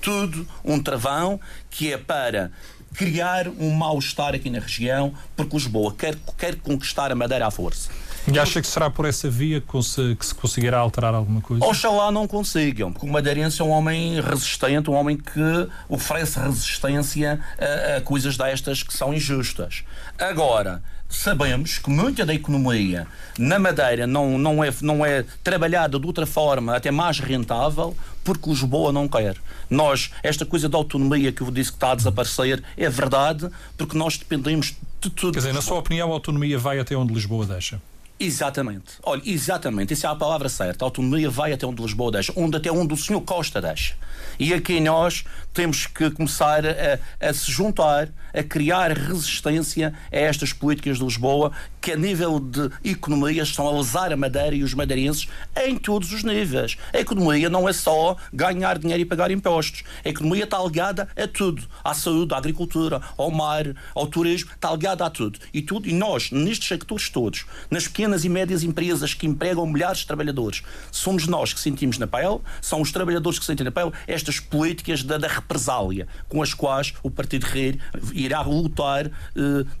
Tudo um travão que é para criar um mal-estar aqui na região, porque Lisboa quer, quer conquistar a Madeira à força. E acha que será por essa via que se, que se conseguirá alterar alguma coisa? Oxalá não consigam, porque o madeirense é um homem resistente, um homem que oferece resistência a, a coisas destas que são injustas. Agora, sabemos que muita da economia na Madeira não, não, é, não é trabalhada de outra forma, até mais rentável, porque Lisboa não quer. Nós, esta coisa da autonomia que eu disse que está a desaparecer, é verdade, porque nós dependemos de tudo. Quer dizer, na sua opinião, a autonomia vai até onde Lisboa deixa? Exatamente. Olha, exatamente. Isso é a palavra certa. A autonomia vai até onde Lisboa deixa, onde até onde o senhor Costa deixa. E aqui nós temos que começar a, a se juntar, a criar resistência a estas políticas de Lisboa que, a nível de economia, estão a lesar a Madeira e os madeirenses em todos os níveis. A economia não é só ganhar dinheiro e pagar impostos. A economia está ligada a tudo. À saúde, à agricultura, ao mar, ao turismo, está ligada a tudo. E, tudo, e nós, nestes sectores todos, nas pequenas e médias empresas que empregam milhares de trabalhadores, somos nós que sentimos na pele, são os trabalhadores que sentem na pele estas políticas da, da represália com as quais o Partido Rei irá lutar eh,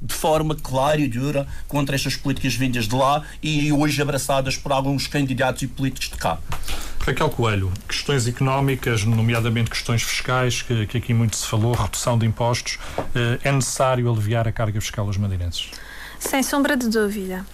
de forma clara e dura contra estas políticas vindas de lá e hoje abraçadas por alguns candidatos e políticos de cá. Raquel Coelho, questões económicas, nomeadamente questões fiscais, que, que aqui muito se falou, redução de impostos, eh, é necessário aliviar a carga fiscal aos madeirenses? Sem sombra de dúvida.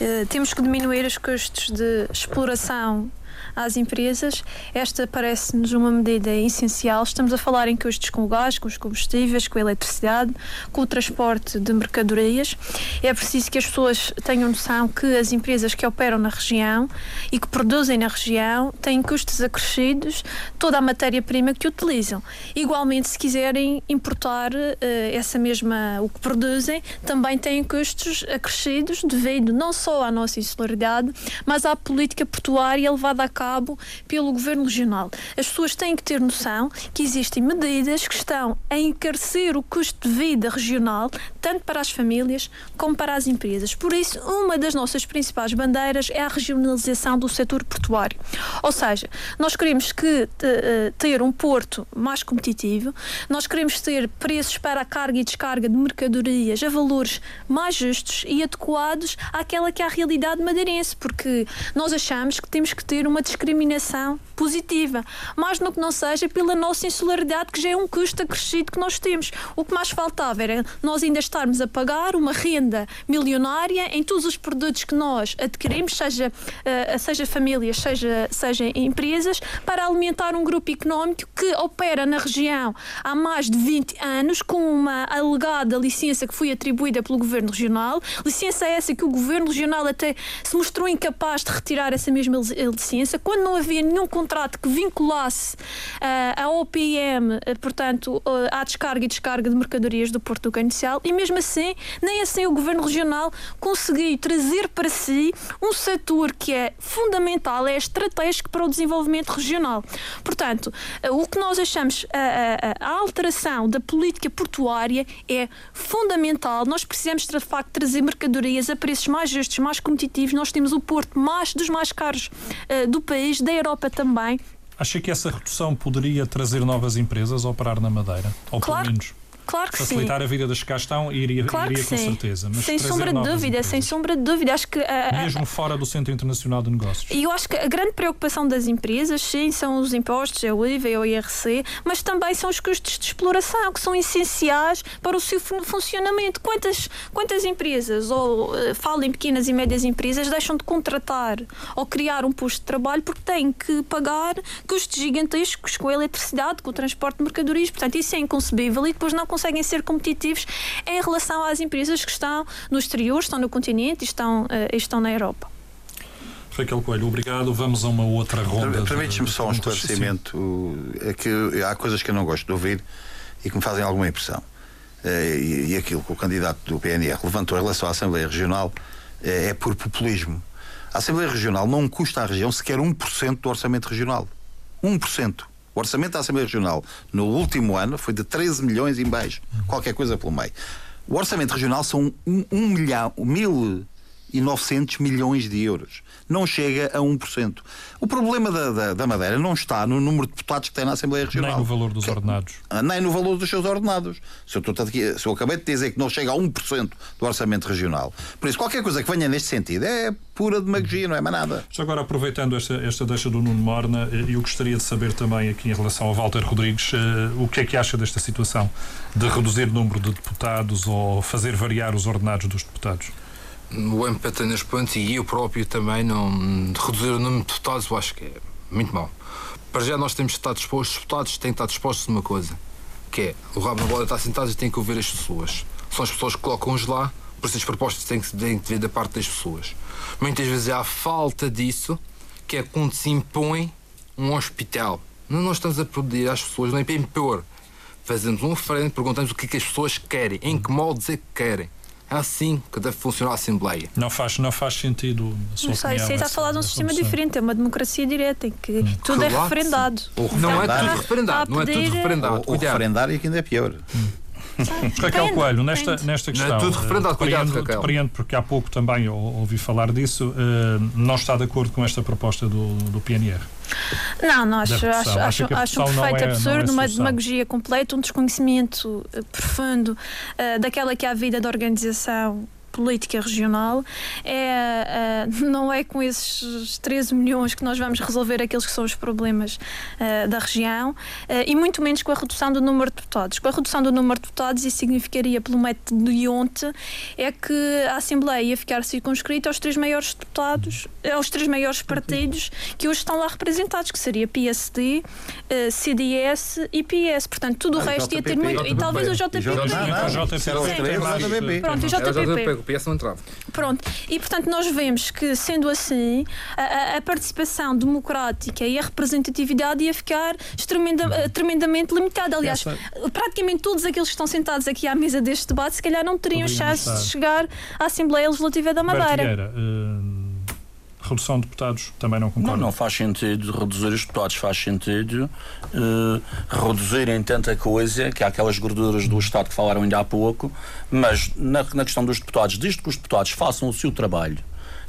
Uh, temos que diminuir os custos de exploração às empresas. Esta parece-nos uma medida essencial. Estamos a falar em custos com o gás, com os combustíveis, com a eletricidade, com o transporte de mercadorias. É preciso que as pessoas tenham noção que as empresas que operam na região e que produzem na região têm custos acrescidos toda a matéria-prima que utilizam. Igualmente, se quiserem importar uh, essa mesma, o que produzem, também têm custos acrescidos devido não só à nossa insularidade, mas à política portuária levada a cabo pelo Governo Regional. As pessoas têm que ter noção que existem medidas que estão a encarecer o custo de vida regional, tanto para as famílias como para as empresas. Por isso, uma das nossas principais bandeiras é a regionalização do setor portuário. Ou seja, nós queremos que eh, ter um porto mais competitivo, nós queremos ter preços para a carga e descarga de mercadorias a valores mais justos e adequados àquela que é a realidade madeirense, porque nós achamos que temos que ter uma discriminação positiva, mais no que não seja pela nossa insularidade, que já é um custo acrescido que nós temos. O que mais faltava era nós ainda estarmos a pagar uma renda milionária em todos os produtos que nós adquirimos, seja, uh, seja famílias, seja, seja empresas, para alimentar um grupo económico que opera na região há mais de 20 anos, com uma alegada licença que foi atribuída pelo Governo Regional, licença essa que o Governo Regional até se mostrou incapaz de retirar essa mesma licença quando não havia nenhum contrato que vinculasse uh, a OPM, uh, portanto, uh, à descarga e descarga de mercadorias do Porto do Canho Inicial, e mesmo assim, nem assim o Governo Regional conseguiu trazer para si um setor que é fundamental, é estratégico para o desenvolvimento regional. Portanto, o que nós achamos, a, a, a alteração da política portuária é fundamental. Nós precisamos, de facto, trazer mercadorias a preços mais justos, mais competitivos. Nós temos o porto mais dos mais caros uh, do país, da Europa também. Acha que essa redução poderia trazer novas empresas a operar na Madeira? Ou claro. pelo menos? Claro que facilitar sim. a vida das que cá estão iria, claro iria com sim. certeza. Mas sem sombra de dúvida, empresas, sem sombra de dúvida. Acho que uh, mesmo fora do Centro Internacional de Negócios. E eu acho que a grande preocupação das empresas, sim, são os impostos, é o IVA, é o IRC, mas também são os custos de exploração, que são essenciais para o seu funcionamento. Quantas, quantas empresas, ou uh, falo em pequenas e médias empresas, deixam de contratar ou criar um posto de trabalho porque têm que pagar custos gigantescos com a eletricidade, com o transporte de mercadorias. Portanto, isso é inconcebível e depois não conseguem ser competitivos em relação às empresas que estão no exterior, estão no continente e estão, uh, estão na Europa. Raquel Coelho, obrigado. Vamos a uma outra ronda. Permite-me só um esclarecimento. É que há coisas que eu não gosto de ouvir e que me fazem alguma impressão. E, e aquilo que o candidato do PNR levantou em relação à Assembleia Regional é, é por populismo. A Assembleia Regional não custa à região sequer 1% do orçamento regional. 1%. O orçamento da Assembleia Regional no último ano foi de 13 milhões em baixo, qualquer coisa pelo meio. O orçamento regional são 1 um, um milhão, mil e 900 milhões de euros. Não chega a 1%. O problema da, da, da, Madeira não está no número de deputados que tem na Assembleia Regional. Nem no valor dos ordenados. Nem no valor dos seus ordenados. Se eu, estou aqui, se eu acabei de dizer que não chega a 1% do orçamento regional. Por isso, qualquer coisa que venha neste sentido é pura demagogia, não é mais nada. Já agora, aproveitando esta, esta deixa do Nuno Morna, eu gostaria de saber também aqui em relação ao Walter Rodrigues, uh, o que é que acha desta situação de reduzir o número de deputados ou fazer variar os ordenados dos deputados? O MPT neste ponto e eu próprio também não reduzir o número de deputados eu acho que é muito mal para já nós temos que estar dispostos os deputados têm que estar dispostos a uma coisa que é o rabo na bola está sentado e tem que ouvir as pessoas. São as pessoas que colocam-os lá por isso as propostas têm que, têm que vir da parte das pessoas. Muitas vezes há falta disso que é quando se impõe um hospital. Não nós estamos a pedir às pessoas não é para impor. Fazemos um referendo perguntamos o que, é que as pessoas querem em que moldes é que querem é assim que deve funcionar a Assembleia. Não faz, não faz sentido a sua não sei, opinião, Você está a falar de um sistema solução. diferente, é uma democracia direta em que hum. tudo claro é referendado. Não é tudo referendado, não é tudo referendado. O, o referendário é que ainda é pior. Hum. Raquel Coelho, nesta, nesta questão. Não é tudo referendado, cuidado, Raquel. Depreendo, porque há pouco também ouvi falar disso, uh, não está de acordo com esta proposta do, do PNR. Não, nós acho, acho, acho, acho um perfeito é, absurdo, é uma demagogia completa, um desconhecimento profundo uh, daquela que é a vida da organização política regional. É, uh, [laughs] não é com esses 13 milhões que nós vamos resolver aqueles que são os problemas uh, da região uh, e muito menos com a redução do número de deputados. Com a redução do número de deputados, isso significaria, pelo método de Ionte, é que a Assembleia ia ficar circunscrita aos três maiores deputados, aos três maiores partidos que hoje estão lá representados, que seria PSD, CDS e PS. Portanto, tudo o Ah, resto ia ter JPP. muito. E talvez o JPP. Pronto, o o JPP. o PS não entrava. Pronto, e portanto nós vemos que, sendo assim, a, a- participação democrática e a representatividade ia ficar eh, tremendamente limitada. Aliás, praticamente todos aqueles que estão sentados aqui à mesa deste debate, se calhar não teriam chance de chegar à Assembleia Legislativa da Madeira. Vieira, uh, redução de deputados, também não Não, concordo. não faz sentido reduzir os deputados, faz sentido eh, reduzirem tanta coisa, que há aquelas gorduras do Estado que falaram ainda há pouco, mas na, na questão dos deputados, desde que os deputados façam o seu trabalho,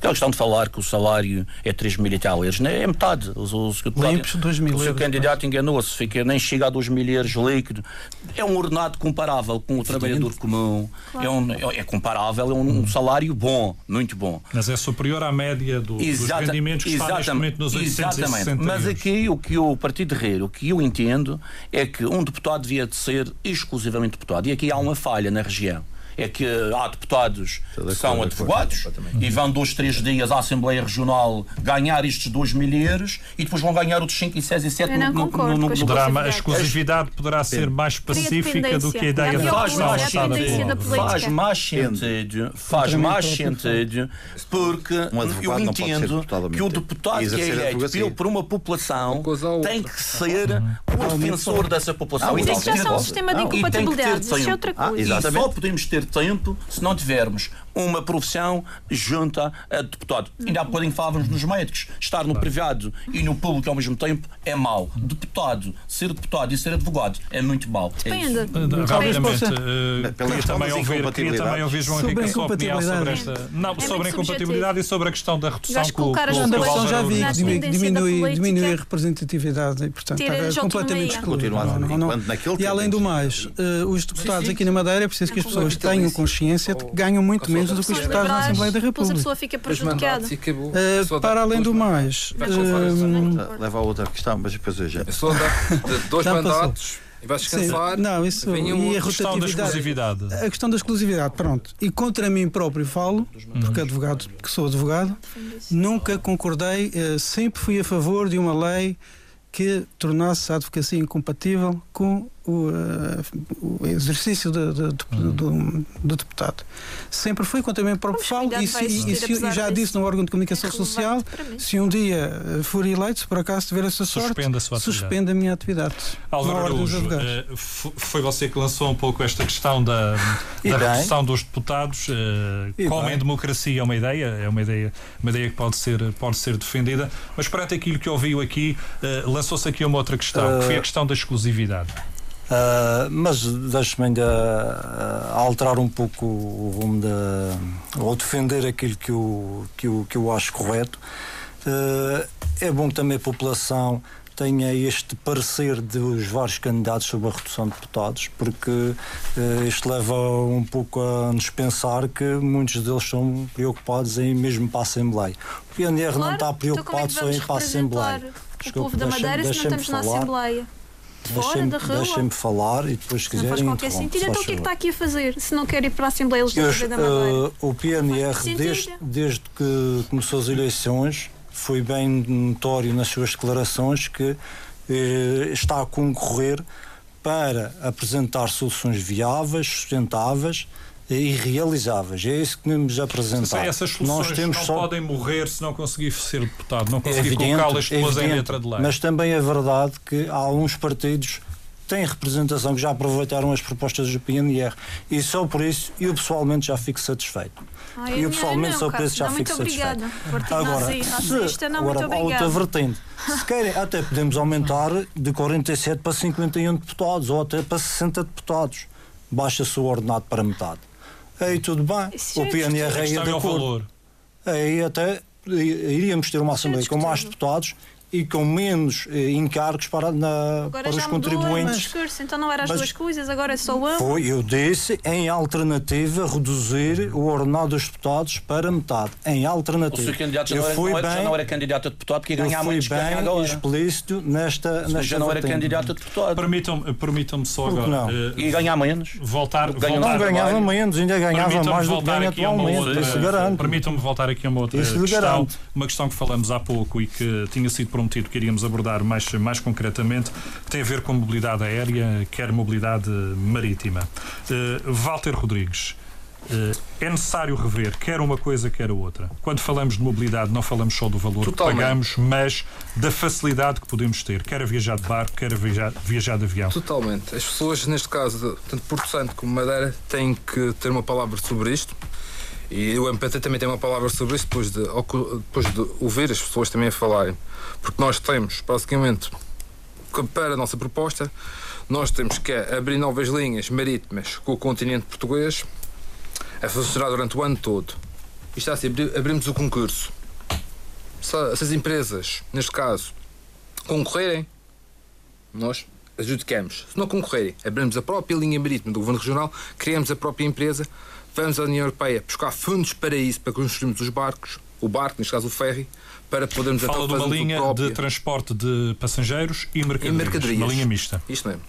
aquela questão de falar que o salário é 3 mil e tal euros, né? é metade. O, o, o, deputado- Limpos, 2 mil o seu euros. candidato enganou-se, fica, nem chega a 2 mil euros líquido. É um ordenado comparável com o trabalhador comum, é, um, é, é comparável, é um, um salário bom, muito bom. Mas é superior à média do, dos Exata- rendimentos que está neste exatamente, momento nos 860 exatamente. Mas euros. aqui o que o Partido de Rir, o que eu entendo é que um deputado devia de ser exclusivamente deputado. E aqui há uma falha na região. É que há deputados que são advogados e vão dois, três dias à Assembleia Regional ganhar estes 2 mil euros e depois vão ganhar outros 5 e 6 e 7 Eu não no, no, concordo no, no, no, Poderá, a Exclusividade. poderá ser mais pacífica do que a ideia da faz mais. Faz mais sentido, faz mais sentido, porque Um eu entendo que o deputado que é eleito por uma população tem que ser o defensor dessa população. Não, e isso que já ter- são um sistema de e incompatibilidades. Isso é tempo. outra Ah, coisa. E exatamente. só podemos ter tempo se não tivermos uma profissão junta a deputado. Ainda há bocadinho falávamos nos médicos. Estar no privado e no público ao mesmo tempo é mau. Deputado, ser deputado e ser advogado é muito mau. É. Depende. Talvez Rapidamente, uh, queria também ouvir, queria também ouvir João Sobre Henrique a sua opinião sobre esta. Não, muito sobre a incompatibilidade subjetivo. e sobre a questão da redução que que o- que que já vi que diminui, diminui, a representatividade e, portanto, está já completamente excluído. E além é do mais, eh, os deputados aqui na Madeira é preciso que as pessoas tenham consciência de que ganham muito menos do que os deputados na Assembleia da depois a República. pessoa fica prejudicada. A dá para além do mais, eh, Leva a outra questão, mas depois eu já. A pessoa dá de [laughs] dois mandatos e vais sim, descansar. não, isso e um a questão da exclusividade. A questão da exclusividade, pronto. E contra mim próprio falo, porque advogado, que sou advogado, nunca concordei, eh, sempre fui a favor de uma lei que tornasse a advocacia incompatível com o, eh, o exercício de- de- de- do, do deputado. Sempre fui contra mim próprio A falo e, se- e se- e já disse no órgão de comunicação É social, se um dia eh, for eleito, se por acaso tiver essa sorte, Suspende a sua atividade. suspende a minha atividade. Álvaro Araújo, eh, foi você que lançou um pouco esta questão da, da redução dos deputados. E como bem. em democracia é uma ideia, é uma ideia, uma ideia que pode ser, pode ser defendida, mas perante aquilo que ouviu aqui, lançou-se aqui uma outra questão, que foi a questão da exclusividade. Ah, mas deixe-me ainda ah, alterar um pouco o rumo da. ou defender aquilo que eu, que eu, que eu acho correto. Ah, é bom que também a população tenha este parecer dos vários candidatos sobre a redução de deputados, porque ah, isto leva um pouco a nos pensar que muitos deles estão preocupados em mesmo para a Assembleia. O PNR não Claro, está então é preocupado só em para a Assembleia. O povo da Madeira se não estamos na. Assembleia. Fora Deixem-me da rua. deixem-me falar e depois, se Não quiserem. faz qualquer sentido. se Então o que é que está aqui a fazer se não quer ir para a Assembleia Legislativa da Madeira? eh, o PNR, desde, desde que começou as eleições, foi bem notório nas suas declarações que eh, está a concorrer para apresentar soluções viáveis, sustentáveis e realizáveis. É isso que nos apresentar. Sei, essas Nós soluções temos não só podem morrer se não conseguir ser deputado, não é conseguir evidente, colocá-las é depois em letra de lei. mas também é verdade que há alguns partidos que têm representação que já aproveitaram as propostas do PNR e só por isso eu pessoalmente já fico satisfeito. Ai, eu pessoalmente não, só por isso já não, fico satisfeito. Agora, se, não, muito agora há outra vertente. Se querem, até podemos aumentar de 47 para 51 deputados ou até para 60 deputados. Baixa-se o ordenado para metade. Aí tudo bem. Isso O é PNR é de é o acordo. valor. Aí até iríamos ter uma Assembleia com mais deputados e com menos eh, encargos para, na, Agora para os o contribuintes. discurso, então não era as Mas- duas coisas, agora é só uma. Foi, eu disse, em alternativa, reduzir o ordenado dos deputados para metade. Em O alternativa. seu candidato já eu não, era, fui não era- já bem, não era candidato a deputado porque ia eu ganhar fui menos que ganha bem agora. explícito nesta, Mas nesta já não era candidato a deputado. Permitam-me permitam só agora não? eh, E ganhar menos. voltar, Ganha- voltar Não ganhava trabalho. menos, ainda ganhava mais do que voltar ganha aqui a uma atualmente. outra- Isso garanto. Permitam-me voltar aqui a uma outra questão, uma questão que falamos há pouco e que tinha sido prometido que iríamos abordar mais, mais concretamente, que tem a ver com mobilidade aérea, quer mobilidade marítima. Eh, Walter Rodrigues, eh, é necessário rever quer uma coisa, quer a outra. Quando falamos de mobilidade, não falamos só do valor Totalmente. que pagamos, mas da facilidade que podemos ter, quer a viajar de barco, quer a viajar, viajar de avião. Totalmente. As pessoas, neste caso, tanto Porto Santo como Madeira, têm que ter uma palavra sobre isto. E o MPT também tem uma palavra sobre isso depois de, depois de ouvir as pessoas também a falarem. Porque nós temos, basicamente, para a nossa proposta, nós temos que abrir novas linhas marítimas com o continente português a funcionar durante o ano todo. Isto é assim, abri- abrimos o concurso. Se, se as empresas, neste caso, concorrerem, nós adjudicamos. Se não concorrerem, abrimos a própria linha marítima do Governo Regional, criamos a própria empresa, vamos à União Europeia buscar fundos para isso, para construirmos os barcos, o barco, neste caso o ferry, para podermos Fala então de uma linha de transporte de passageiros e mercadorias. mercadorias. Uma linha mista. Isto mesmo.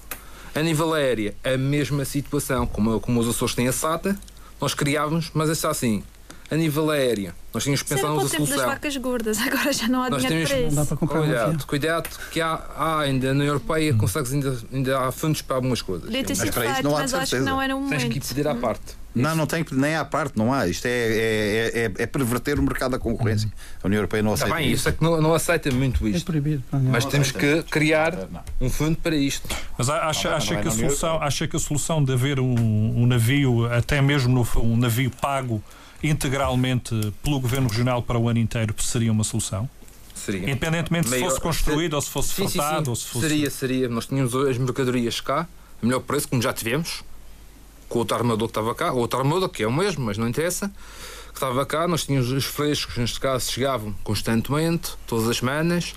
A nível aéreo, a mesma situação, como, como os Açores têm a SATA, nós criávamos, mas é só assim, a nível aéreo, nós tínhamos era pensado na tempo das solução. vacas gordas, [laughs] agora já não há Nós dinheiro temos- para Não dá para comprar um Cuidado, cuidado, que há, há ainda na União Europeia, consegues ainda, ainda há fundos para algumas coisas. Podia ter Mas sido para isso feito, não há mas de acho que não era o Tens que ir momento. pedir à parte. Não, não tem nem à parte, não há. Isto é, é, é, é perverter o mercado da concorrência. A União Europeia não Está aceita bem, isso é que não, não aceita muito É isto. proibido. pá, não. Mas temos que criar um fundo para isto. Mas acha, Não, acha, não é que a solução, acha que a solução de haver um, um navio, até mesmo no, um navio pago integralmente pelo Governo Regional para o ano inteiro, seria uma solução? Seria. Independentemente se Maior- fosse construído ou se fosse Sim, sim, sim. ou se fosse. Seria, seria. Nós tínhamos as mercadorias cá, a melhor preço, como já tivemos, com o outro armador que estava cá, o outro armador, que é o mesmo, mas não interessa, que estava cá, nós tínhamos os frescos, neste caso, chegavam constantemente, todas as semanas.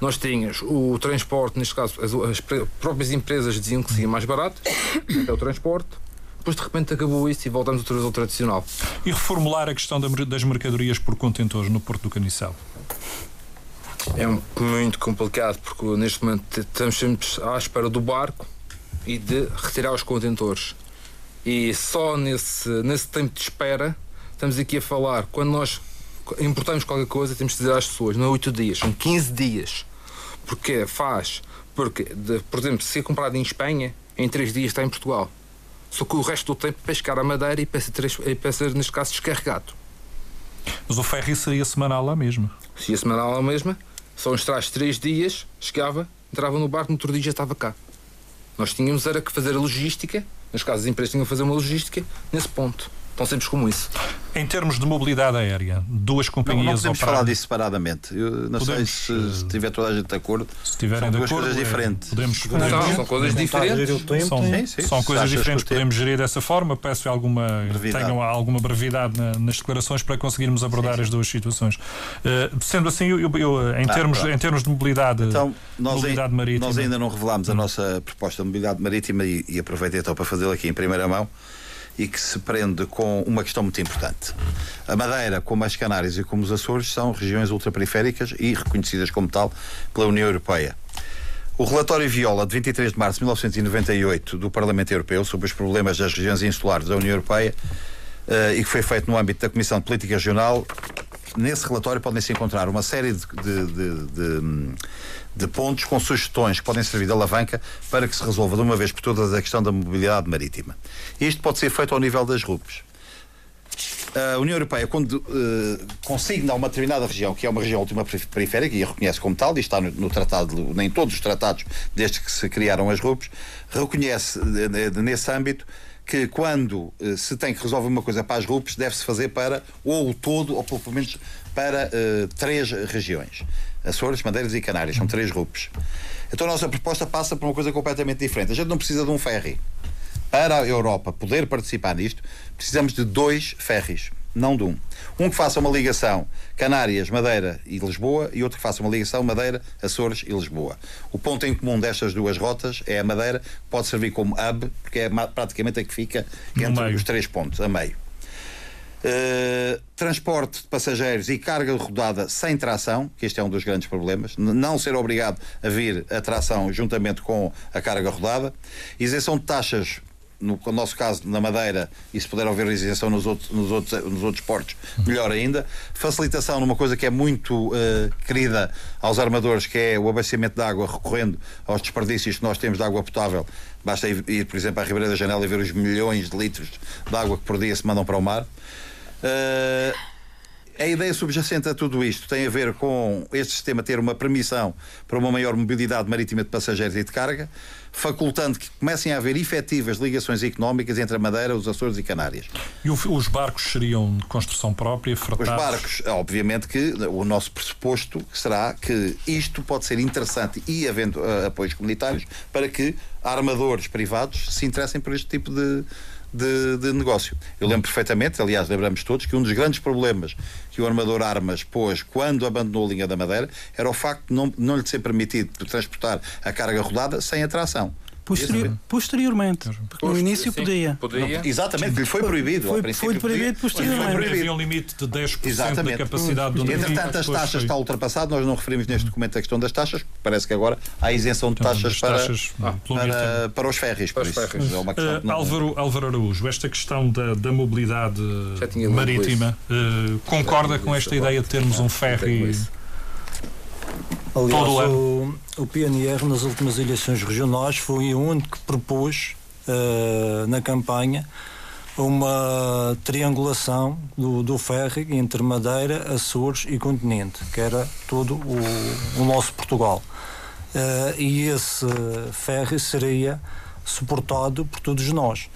Nós tínhamos o transporte, neste caso, as, as próprias empresas diziam que seria mais barato, [coughs] até o transporte. Depois, de repente, acabou isso e voltamos outra vez ao tradicional. E reformular a questão das mercadorias por contentores no Porto do Caniçal. É muito complicado porque neste momento estamos sempre à espera do barco e de retirar os contentores. E só nesse, nesse tempo de espera estamos aqui a falar. Quando nós importamos qualquer coisa, temos de dizer às pessoas: não é 8 dias, são 15 dias. Porque faz. Porque, de- por exemplo, se é comprado em Espanha, em 3 dias está em Portugal. Só que o resto do tempo é pescar a madeira e trans- e ser neste caso, descarregado. Mas o ferry seria semanal lá mesmo. Se a semana lá mesma, só uns trás três dias, chegava, entrava no barco, no outro dia já estava cá. Nós tínhamos era que fazer a logística, nas casas as empresas tinham que fazer uma logística nesse ponto. Tão simples como isso. Em termos de mobilidade aérea, duas Não, companhias não podemos operaram- falar disso separadamente. Eu não Podemos, sei se, se eh, tiver toda a gente de acordo. Se estiverem São de duas acordo, coisas é, diferentes. podemos, Não, podemos- são coisas diferentes. tempo, São, Sim, sim. são coisas diferentes, podemos gerir dessa forma. Peço alguma, Brevidade. tenham alguma brevidade na- nas declarações para conseguirmos abordar as duas situações. Eh, sendo assim, eu, eu- eu, em, Ah, termos, pronto. em termos de mobilidade, Então, nós, mobilidade ai- marítima. nós ainda não revelámos a nossa proposta de mobilidade marítima e, e aproveitei então para fazê-la aqui em primeira mão e que se prende com uma questão muito importante. A Madeira, como as Canárias e como os Açores, são regiões ultraperiféricas e reconhecidas como tal pela União Europeia. O relatório Viola, de 23 de março de 1998, do Parlamento Europeu, sobre os problemas das regiões insulares da União Europeia, eh, e que foi feito no âmbito da Comissão de Política Regional, nesse relatório podem-se encontrar uma série de, de- de- de- de pontos com sugestões que podem servir de alavanca para que se resolva de uma vez por todas a questão da mobilidade marítima. Isto pode ser feito ao nível das RUPs. A União Europeia, quando eh, consigna uma determinada região, que é uma região última periférica, e a reconhece como tal, e está no, no tratado, nem todos os tratados desde que se criaram as RUPs, reconhece eh, nesse âmbito que quando eh, se tem que resolver uma coisa para as RUPs, deve-se fazer para ou o todo, ou pelo menos para eh, três regiões. Açores, Madeiras e Canárias, são três RUPs. Então a nossa proposta passa por uma coisa completamente diferente. A gente não precisa de um ferry. Para a Europa poder participar nisto, precisamos de dois ferries, não de um. Um que faça uma ligação Canárias, Madeira e Lisboa e outro que faça uma ligação Madeira, Açores e Lisboa. O ponto em comum destas duas rotas é a Madeira, que pode servir como hub, porque é praticamente a que fica entre os três pontos, a meio. Uh, transporte de passageiros e carga rodada sem tração, que este é um dos grandes problemas, não ser obrigado a vir a tração juntamente com a carga rodada, isenção de taxas, no, no nosso caso na Madeira, e se puder haver isenção nos outros, nos outros, nos outros portos, melhor ainda, facilitação numa coisa que é muito uh, querida aos armadores, que é o abastecimento de água recorrendo aos desperdícios que nós temos de água potável. Basta ir, ir, por exemplo, à Ribeira da Janela e ver os milhões de litros de água que por dia se mandam para o mar. Uh, a ideia subjacente a tudo isto tem a ver com este sistema ter uma permissão para uma maior mobilidade marítima de passageiros e de carga, facultando que comecem a haver efetivas ligações económicas entre a Madeira, os Açores e Canárias. E os barcos seriam de construção própria, Os fretados? barcos, obviamente que o nosso pressuposto será que isto pode ser interessante e havendo uh, apoios comunitários para que armadores privados se interessem por este tipo de, de, de negócio. Eu lembro perfeitamente, aliás, lembramos todos, que um dos grandes problemas que o armador Armas pôs quando abandonou a linha da Madeira era o facto de não, não lhe ser permitido transportar a carga rodada sem atração. Posterior, posteriormente, porque no início Sim, podia. Podia. Exatamente, lhe foi proibido. Foi- foi proibido posteriormente. foi proibido. Havia um limite de 10% Exatamente. da capacidade do navio. Entretanto, as taxas foi- está ultrapassado, nós não referimos neste documento a questão das taxas, parece que agora há isenção de Então, taxas das para, taxas, menos para, para os férreos. Para os férreos. É uma questão Uh, não- Álvaro, Álvaro Araújo, esta questão da, da mobilidade marítima, uh, concorda com esta ideia de termos um ferry? Aliás, o, o PNR nas últimas eleições regionais foi o único que propôs eh, na campanha uma triangulação do, do ferry entre Madeira, Açores e Continente, que era todo o, o nosso Portugal. Eh, e esse ferry seria suportado por todos nós,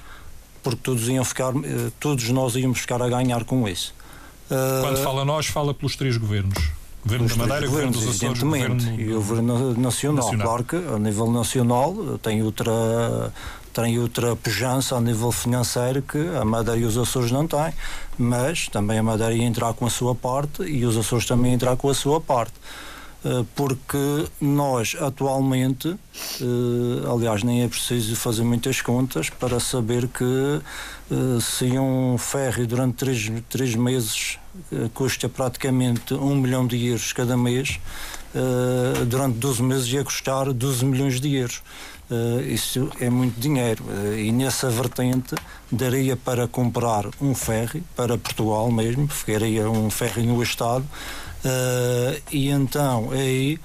porque todos iam ficar, eh, todos nós íamos ficar a ganhar com isso. Quando fala nós, fala pelos três governos. Governo da Madeira, Governo dos Açores, evidentemente, Governo e o Governo Nacional. Nacional. Claro que a nível nacional tem outra, tem outra pujança a nível financeiro que a Madeira e os Açores não têm, mas também a Madeira ia entrar com a sua parte e os Açores também entrar com a sua parte. Eh, Porque nós atualmente, eh, aliás, nem é preciso fazer muitas contas para saber que eh, se um ferry durante três, três meses custa praticamente um milhão de euros cada mês, eh, durante 12 meses ia custar 12 milhões de euros. Eh, isso é muito dinheiro. Eh, e nessa vertente daria para comprar um ferry para Portugal mesmo, ficaria um ferry no Estado. Eh, e então aí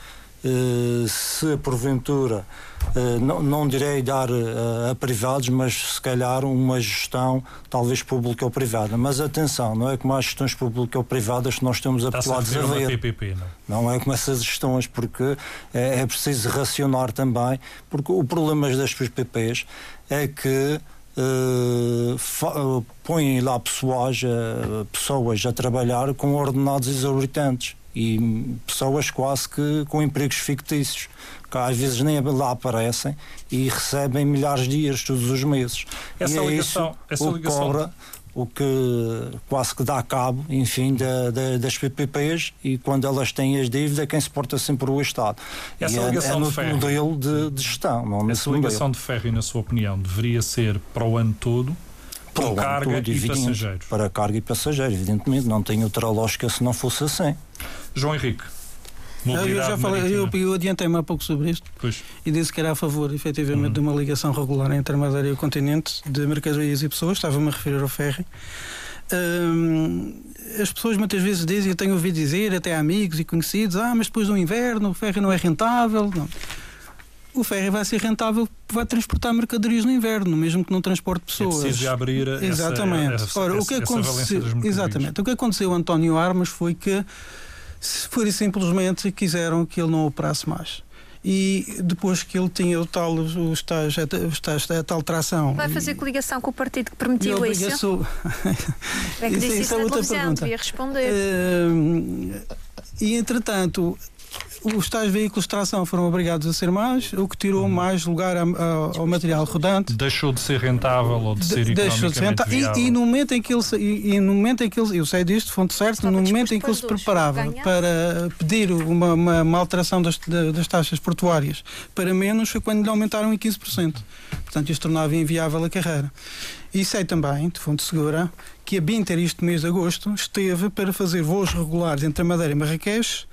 eh, se porventura eh, não, não direi dar eh, a privados, mas se calhar uma gestão talvez pública ou privada. Mas atenção, não é como as gestões públicas ou privadas que nós estamos habituados a a ver. PPP, não? Não é como essas gestões, porque é, é preciso racionar também, porque o problema das PPPs é que eh, eh, põem lá pessoas, eh, pessoas a trabalhar com ordenados exorbitantes e pessoas quase que com empregos fictícios, que às vezes nem lá aparecem e recebem milhares de euros todos os meses. Essa e é ligação- isso essa o ligação- cobra o que quase que dá cabo, enfim, da, da- das PPPs e quando elas têm as dívidas, quem se porta sempre o Estado. Essa e é, ligação é de no ferro. modelo de, de gestão, não nesse Essa modelo. ligação de ferry, na sua opinião, deveria ser para o ano todo, Para o com ano carga todo, e evidente. passageiros. Para carga e passageiro, evidentemente. Não tem outra lógica se não fosse assim. João Henrique, Eu já falei, eu, eu adiantei-me há pouco sobre isto Pois. e disse que era a favor, efetivamente, Uhum. de uma ligação regular entre a Madeira e o continente de mercadorias e pessoas. Estava-me a referir ao ferry. Hum, as pessoas muitas vezes dizem, eu tenho ouvido dizer, até amigos e conhecidos, ah, mas depois do inverno o ferry não é rentável. Não. O ferry vai ser rentável, vai transportar mercadorias no inverno, mesmo que não transporte É pessoas. preciso abrir essa, Exatamente. essa, Ora, o essa- que essa aconteceu, exatamente. O que aconteceu a António Armas foi que se- pura e simplesmente quiseram que ele não operasse mais. E depois que ele tinha o tal, o estágio, o estágio, a tal tração. Vai fazer coligação com o partido que permitiu isso? obrigaçou- É que disse isso isso é outra pergunta. devia responder. Hum, e entretanto, os tais veículos de tração foram obrigados a ser mais, o que tirou mais lugar a- a- ao material rodante. Deixou de ser rentável ou de ser De- deixou de ser economicamente rentável. viável. E, e no momento em que ele e, e no momento em que ele eu sei disto fonte certa no momento em que ele se preparava ganhar. para pedir uma, uma, uma alteração das, da- das taxas portuárias para menos foi quando lhe aumentaram em 15%. Portanto, isto tornava inviável a carreira. E sei também, de fonte segura, que a Binter este mês de agosto esteve para fazer voos regulares entre a Madeira e Marrakech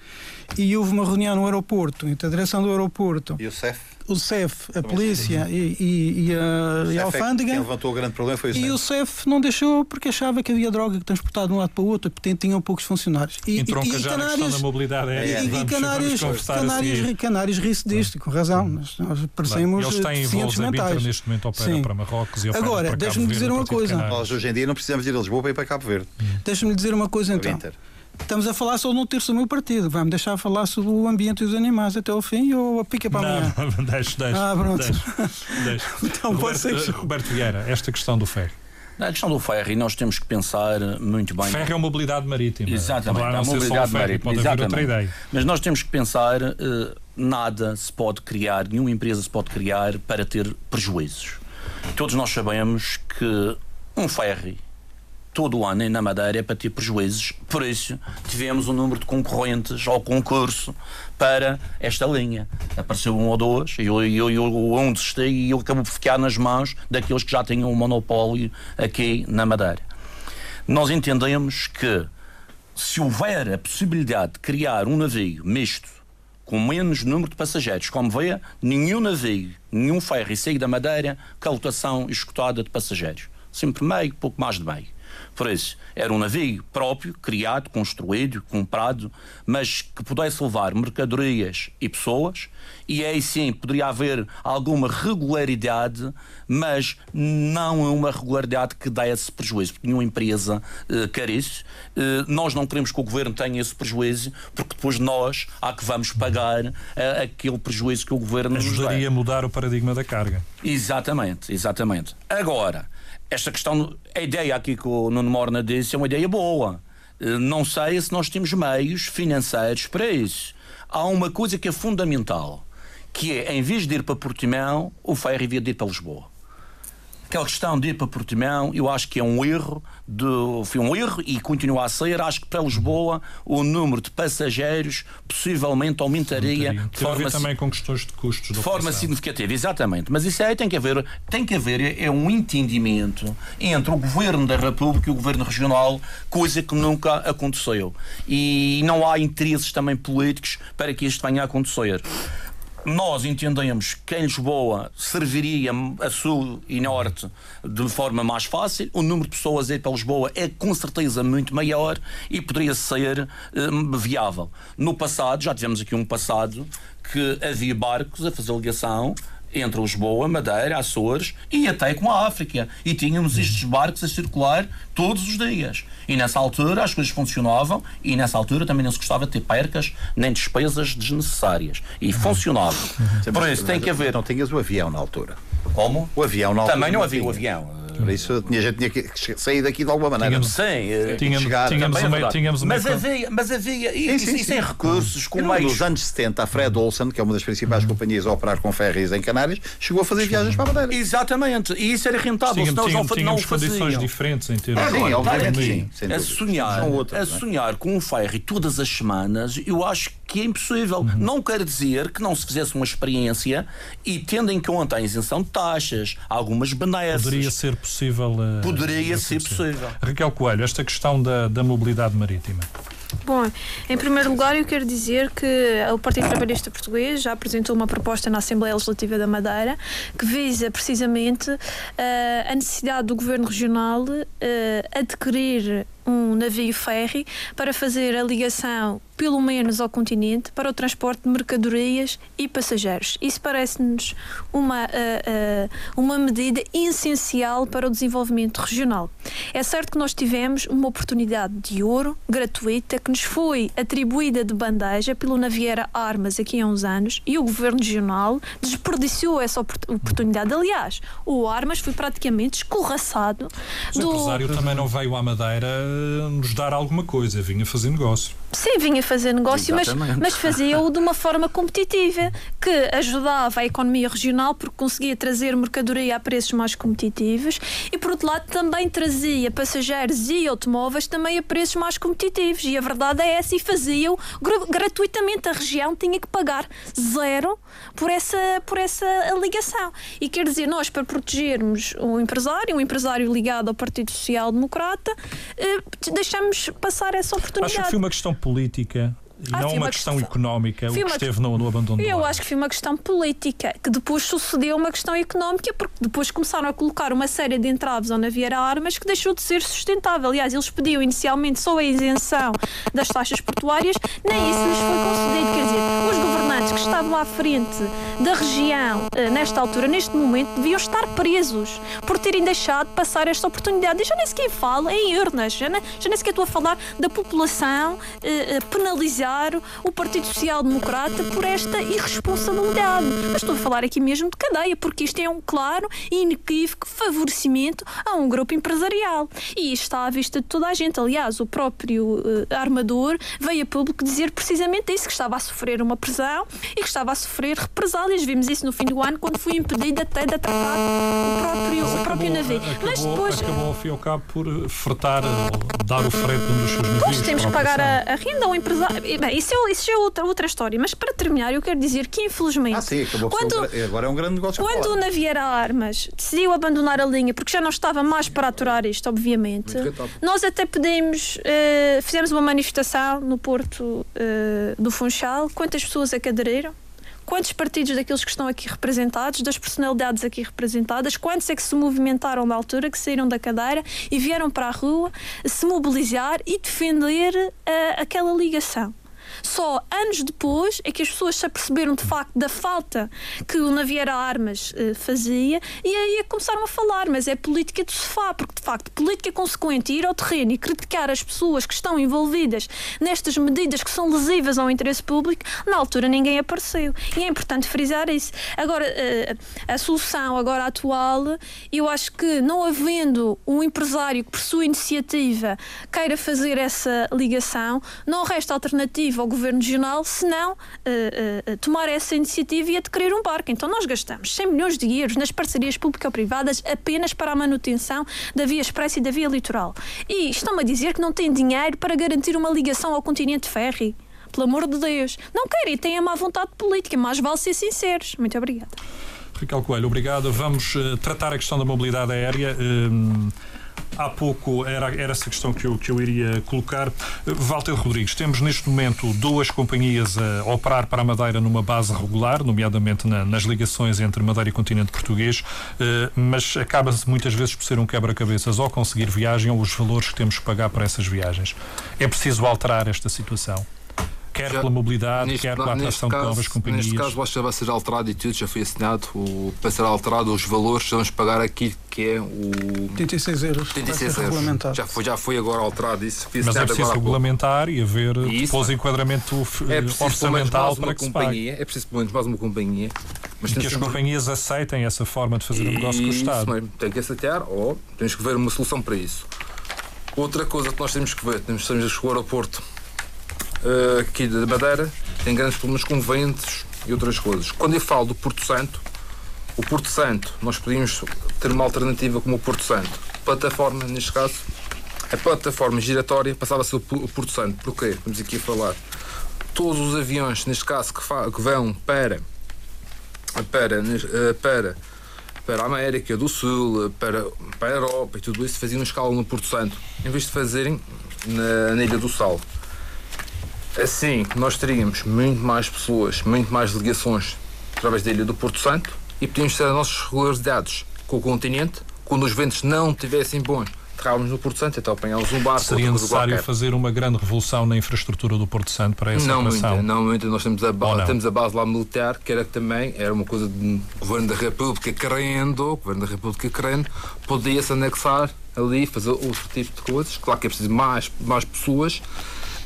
e houve uma reunião no aeroporto, entre a direção do aeroporto, E o CEF? o CEF, a polícia e, e, e a, o e a é que- alfândega. Quem levantou o grande problema foi o E CEF. o CEF não deixou porque achava que havia droga transportada de um lado para o outro, porque tinham poucos funcionários. E, Entronca e, e questão da mobilidade e, aérea. e Vamos- Canárias, vamos Canárias. Canárias ri-se disto, com razão. Nós, nós Bem, parecemos Eles têm deficientes voos mentais. neste momento opera Sim. para Marrocos e opera Agora, para Cabo deixa-me Verde, dizer uma coisa. Canárias. Nós hoje em dia não precisamos ir a Lisboa para ir para Cabo Verde. Deixa-me dizer uma coisa então. Winter. Estamos a falar só no terço do meu partido. Vai-me deixar falar sobre o ambiente e os animais até ao fim ou a pica para amanhã? Não, [laughs] deixa, deixa. Ah, pronto. [laughs] Então pode ser Roberto, Roberto Vieira, esta questão do ferry. Na questão do ferry, nós temos que pensar muito bem. Ferry é uma mobilidade marítima. Exatamente, a um mobilidade ferry, marítima. Pode haver outra exatamente. ideia. Mas nós temos que pensar, eh, nada se pode criar, nenhuma empresa se pode criar para ter prejuízos. Todos nós sabemos que um ferry todo o ano na Madeira é para ter prejuízos. Por isso, tivemos um número de concorrentes ao concurso para esta linha. Apareceu um ou dois, e eu, eu, eu, um desisti e eu acabo por ficar nas mãos daqueles que já tinham um monopólio aqui na Madeira. Nós entendemos que se houver a possibilidade de criar um navio misto com menos número de passageiros, como vê, nenhum navio, nenhum ferry sair da Madeira com a lotação escutada de passageiros. Sempre meio, pouco mais de meio. Isso, era um navio próprio, criado, construído, comprado, mas que pudesse levar mercadorias e pessoas, e aí sim poderia haver alguma regularidade, mas não é uma regularidade que dê esse prejuízo, porque nenhuma empresa uh, quer isso. Uh, nós não queremos que o governo tenha esse prejuízo, porque depois nós há que vamos pagar uh, aquele prejuízo que o governo Ajudaria nos dá. Ajudaria a mudar o paradigma da carga. Exatamente, exatamente. Agora esta questão, a ideia aqui que o Nuno Morna disse é uma ideia boa. Eh, não sei se nós temos meios financeiros para isso. Há uma coisa que é fundamental, que é, em vez de ir para Portimão, o ferry devia de ir para Lisboa aquela questão de ir para Portimão, eu acho que é um erro, de, foi um erro e continua a ser. Acho que para Lisboa o número de passageiros possivelmente aumentaria de forma, a ver também com questões de custos. De forma significativa, exatamente. Mas isso aí tem que haver, tem que haver é um entendimento entre o governo da República e o governo regional, coisa que nunca aconteceu. E não há interesses também políticos para que isto venha a acontecer nós entendemos que em Lisboa serviria a sul e norte de forma mais fácil. O número de pessoas a ir para Lisboa é com certeza muito maior e poderia ser um, viável. No passado, já tivemos aqui um passado que havia barcos a fazer ligação entre Lisboa, Madeira, Açores e até com a África. E tínhamos estes barcos a circular todos os dias. E nessa altura as coisas funcionavam e nessa altura também não se gostava de ter percas nem despesas desnecessárias. E funcionava. Por isso tem que haver. Não tinhas o avião na altura. Como? O avião na altura. Também não havia o avião. Por isso tinha gente tinha que sair daqui de alguma maneira. Tínhamos, sim, tínhamos, chegar, tínhamos, uma, é tínhamos uma mas, havia, mas havia, e, sim, sim, e sem recursos, com mais. Nos anos 70, a Fred Olsen, que é uma das principais uhum. companhias a operar com ferries em Canárias, chegou a fazer viagens para a Madeira. Exatamente, e isso era rentável, senão tínhamos, não, tínhamos não condições diferentes em termos ah, sim, obviamente, sim, a sonhar, outras, a é? sonhar com um ferry todas as semanas, eu acho que é impossível. Uhum. Não quer dizer que não se fizesse uma experiência e tendo em conta a isenção de taxas, algumas benesses. Poderia ser possível. Uh, poderia ser possível. Raquel Coelho, esta questão da, da mobilidade marítima. Bom, em primeiro lugar, eu quero dizer que o Partido Trabalhista Português já apresentou uma proposta na Assembleia Legislativa da Madeira que visa precisamente uh, a necessidade do Governo Regional uh, adquirir um navio ferry para fazer a ligação, pelo menos ao continente, para o transporte de mercadorias e passageiros. Isso parece-nos uma, uh, uh, uma medida essencial para o desenvolvimento regional. É certo que nós tivemos uma oportunidade de ouro gratuita que nos foi atribuída de bandeja pelo Naviera Armas aqui há uns anos e o Governo Regional desperdiçou essa oportunidade. Aliás, o Armas foi praticamente escorraçado. O do... empresário também não veio à Madeira nos dar alguma coisa, vinha fazer negócio. Sim, vinha fazer negócio, mas, mas fazia-o de uma forma competitiva, que ajudava a economia regional porque conseguia trazer mercadoria a preços mais competitivos e, por outro lado, também trazia passageiros e automóveis também a preços mais competitivos. E a verdade é essa, e fazia-o gratuitamente. A região tinha que pagar zero por essa, por essa ligação. E quer dizer, nós, para protegermos um empresário, um empresário ligado ao Partido Social Democrata, eh, deixamos passar essa oportunidade. Acho que foi uma questão política e ah, não uma questão, questão económica, o que esteve no, no abandono Eu acho que foi uma questão política, que depois sucedeu uma questão económica, porque depois começaram a colocar uma série de entraves ao Naviera Armas que deixou de ser sustentável. Aliás, eles pediam inicialmente só a isenção das taxas portuárias, nem isso lhes foi concedido. Quer dizer, os governantes que estavam à frente da região eh, nesta altura, neste momento, deviam estar presos por terem deixado passar esta oportunidade. E já nem sequer falo em urnas, já nem, já nem sequer estou a falar da população eh, eh o Partido Social Democrata por esta irresponsabilidade. Mas estou a falar aqui mesmo de cadeia, porque isto é um claro e inequívoco favorecimento a um grupo empresarial. E isto está à vista de toda a gente. Aliás, o próprio uh, armador veio a público dizer precisamente isso, que estava a sofrer uma pressão e que estava a sofrer represálias. Vimos isso no fim do ano, quando foi impedido até de atracar o próprio, o próprio navio. Acabou, Mas depois. acabou ao fim e ao cabo por fretar, dar o frete de um dos seus navios. Nós temos que pagar a, a renda ao empresário. Bem, isso é, isso é outra, outra história. Mas para terminar, eu quero dizer que, infelizmente, Ah, sim, acabou quando, um agora é um grande negócio. quando o Naviera Armas decidiu abandonar a linha, porque já não estava mais para aturar isto, obviamente, nós até pedimos, eh, fizemos uma manifestação no Porto eh, do Funchal. Quantas pessoas é que aderiram? Quantos partidos daqueles que estão aqui representados, das personalidades aqui representadas, quantos é que se movimentaram na altura, que saíram da cadeira e vieram para a rua se mobilizar e defender eh, aquela ligação? Só anos depois é que as pessoas se aperceberam de facto da falta que o Naviera Armas eh, fazia e aí é começaram a falar, mas é política do sofá, porque de facto política consequente, ir ao terreno e criticar as pessoas que estão envolvidas nestas medidas que são lesivas ao interesse público, na altura ninguém apareceu. E é importante frisar isso. Agora, eh, a solução agora atual, eu acho que não havendo um empresário que por sua iniciativa queira fazer essa ligação, não resta alternativa ao Governo Regional senão eh, eh, tomar essa iniciativa e adquirir um barco. Então nós gastamos 100 milhões de euros nas parcerias público-privadas apenas para a manutenção da via expressa e da via litoral. E estão-me a dizer que não têm dinheiro para garantir uma ligação ao continente férreo. Pelo amor de Deus. Não querem, têm a má vontade política, mas vale ser sinceros. Muito obrigada. Raquel Coelho, obrigado. Vamos eh, tratar a questão da mobilidade aérea. Há pouco era, era essa questão que eu, que eu iria colocar. Walter Rodrigues, temos neste momento duas companhias a operar para a Madeira numa base regular, nomeadamente na- nas ligações entre Madeira e continente português, eh, mas acaba-se muitas vezes por ser um quebra-cabeças ao conseguir viagem ou os valores que temos que pagar para essas viagens. É preciso alterar esta situação. Quer Já- pela mobilidade, Neste- quer pela atração de caso- novas companhias. Neste caso, acho que já vai ser alterado e tudo, já foi assinado. O, para ser alterado, os valores, vamos pagar aquilo que é o. 86 euros. Vai 86 ser euros. regulamentado. Já foi, já foi agora alterado. Isso foi Mas é preciso regulamentar e haver E isso- depois enquadramento É preciso pelo menos orçamental para que companhia. É preciso pelo menos mais uma companhia. Mas que as que- companhias aceitem essa forma de fazer o negócio com o Estado. mesmo, tem que aceitar ou temos que ver uma solução para isso. Outra coisa que nós temos que ver, temos, que o aeroporto eh, aqui da Madeira tem grandes problemas com ventos e outras coisas. Quando eu falo do Porto Santo, o Porto Santo, nós podíamos ter uma alternativa como o Porto Santo. Plataforma, neste caso, a plataforma giratória passava a ser o Porto Santo. Porquê? Estamos aqui falar. Todos os aviões, neste caso, que, que vão para para, eh, para, para a América do Sul, para, para a Europa e tudo isso, faziam escala no Porto Santo, em vez de fazerem na, na Ilha do Sal. Assim, nós teríamos muito mais pessoas, muito mais ligações através da Ilha do Porto Santo e podíamos ter as nossas regularidades com o continente, quando os ventos não estivessem bons. Aterrávamos no Porto Santo, então apanhámos um barco, Seria necessário qualquer. fazer uma grande revolução na infraestrutura do Porto Santo para essa não operação. muita, não muita. Nós temos a, Ou ba não? temos a base lá militar, que era também, era uma coisa do Governo da República querendo, o Governo da República querendo, podia-se anexar ali, fazer outro tipo de coisas. Claro que é preciso mais, mais pessoas,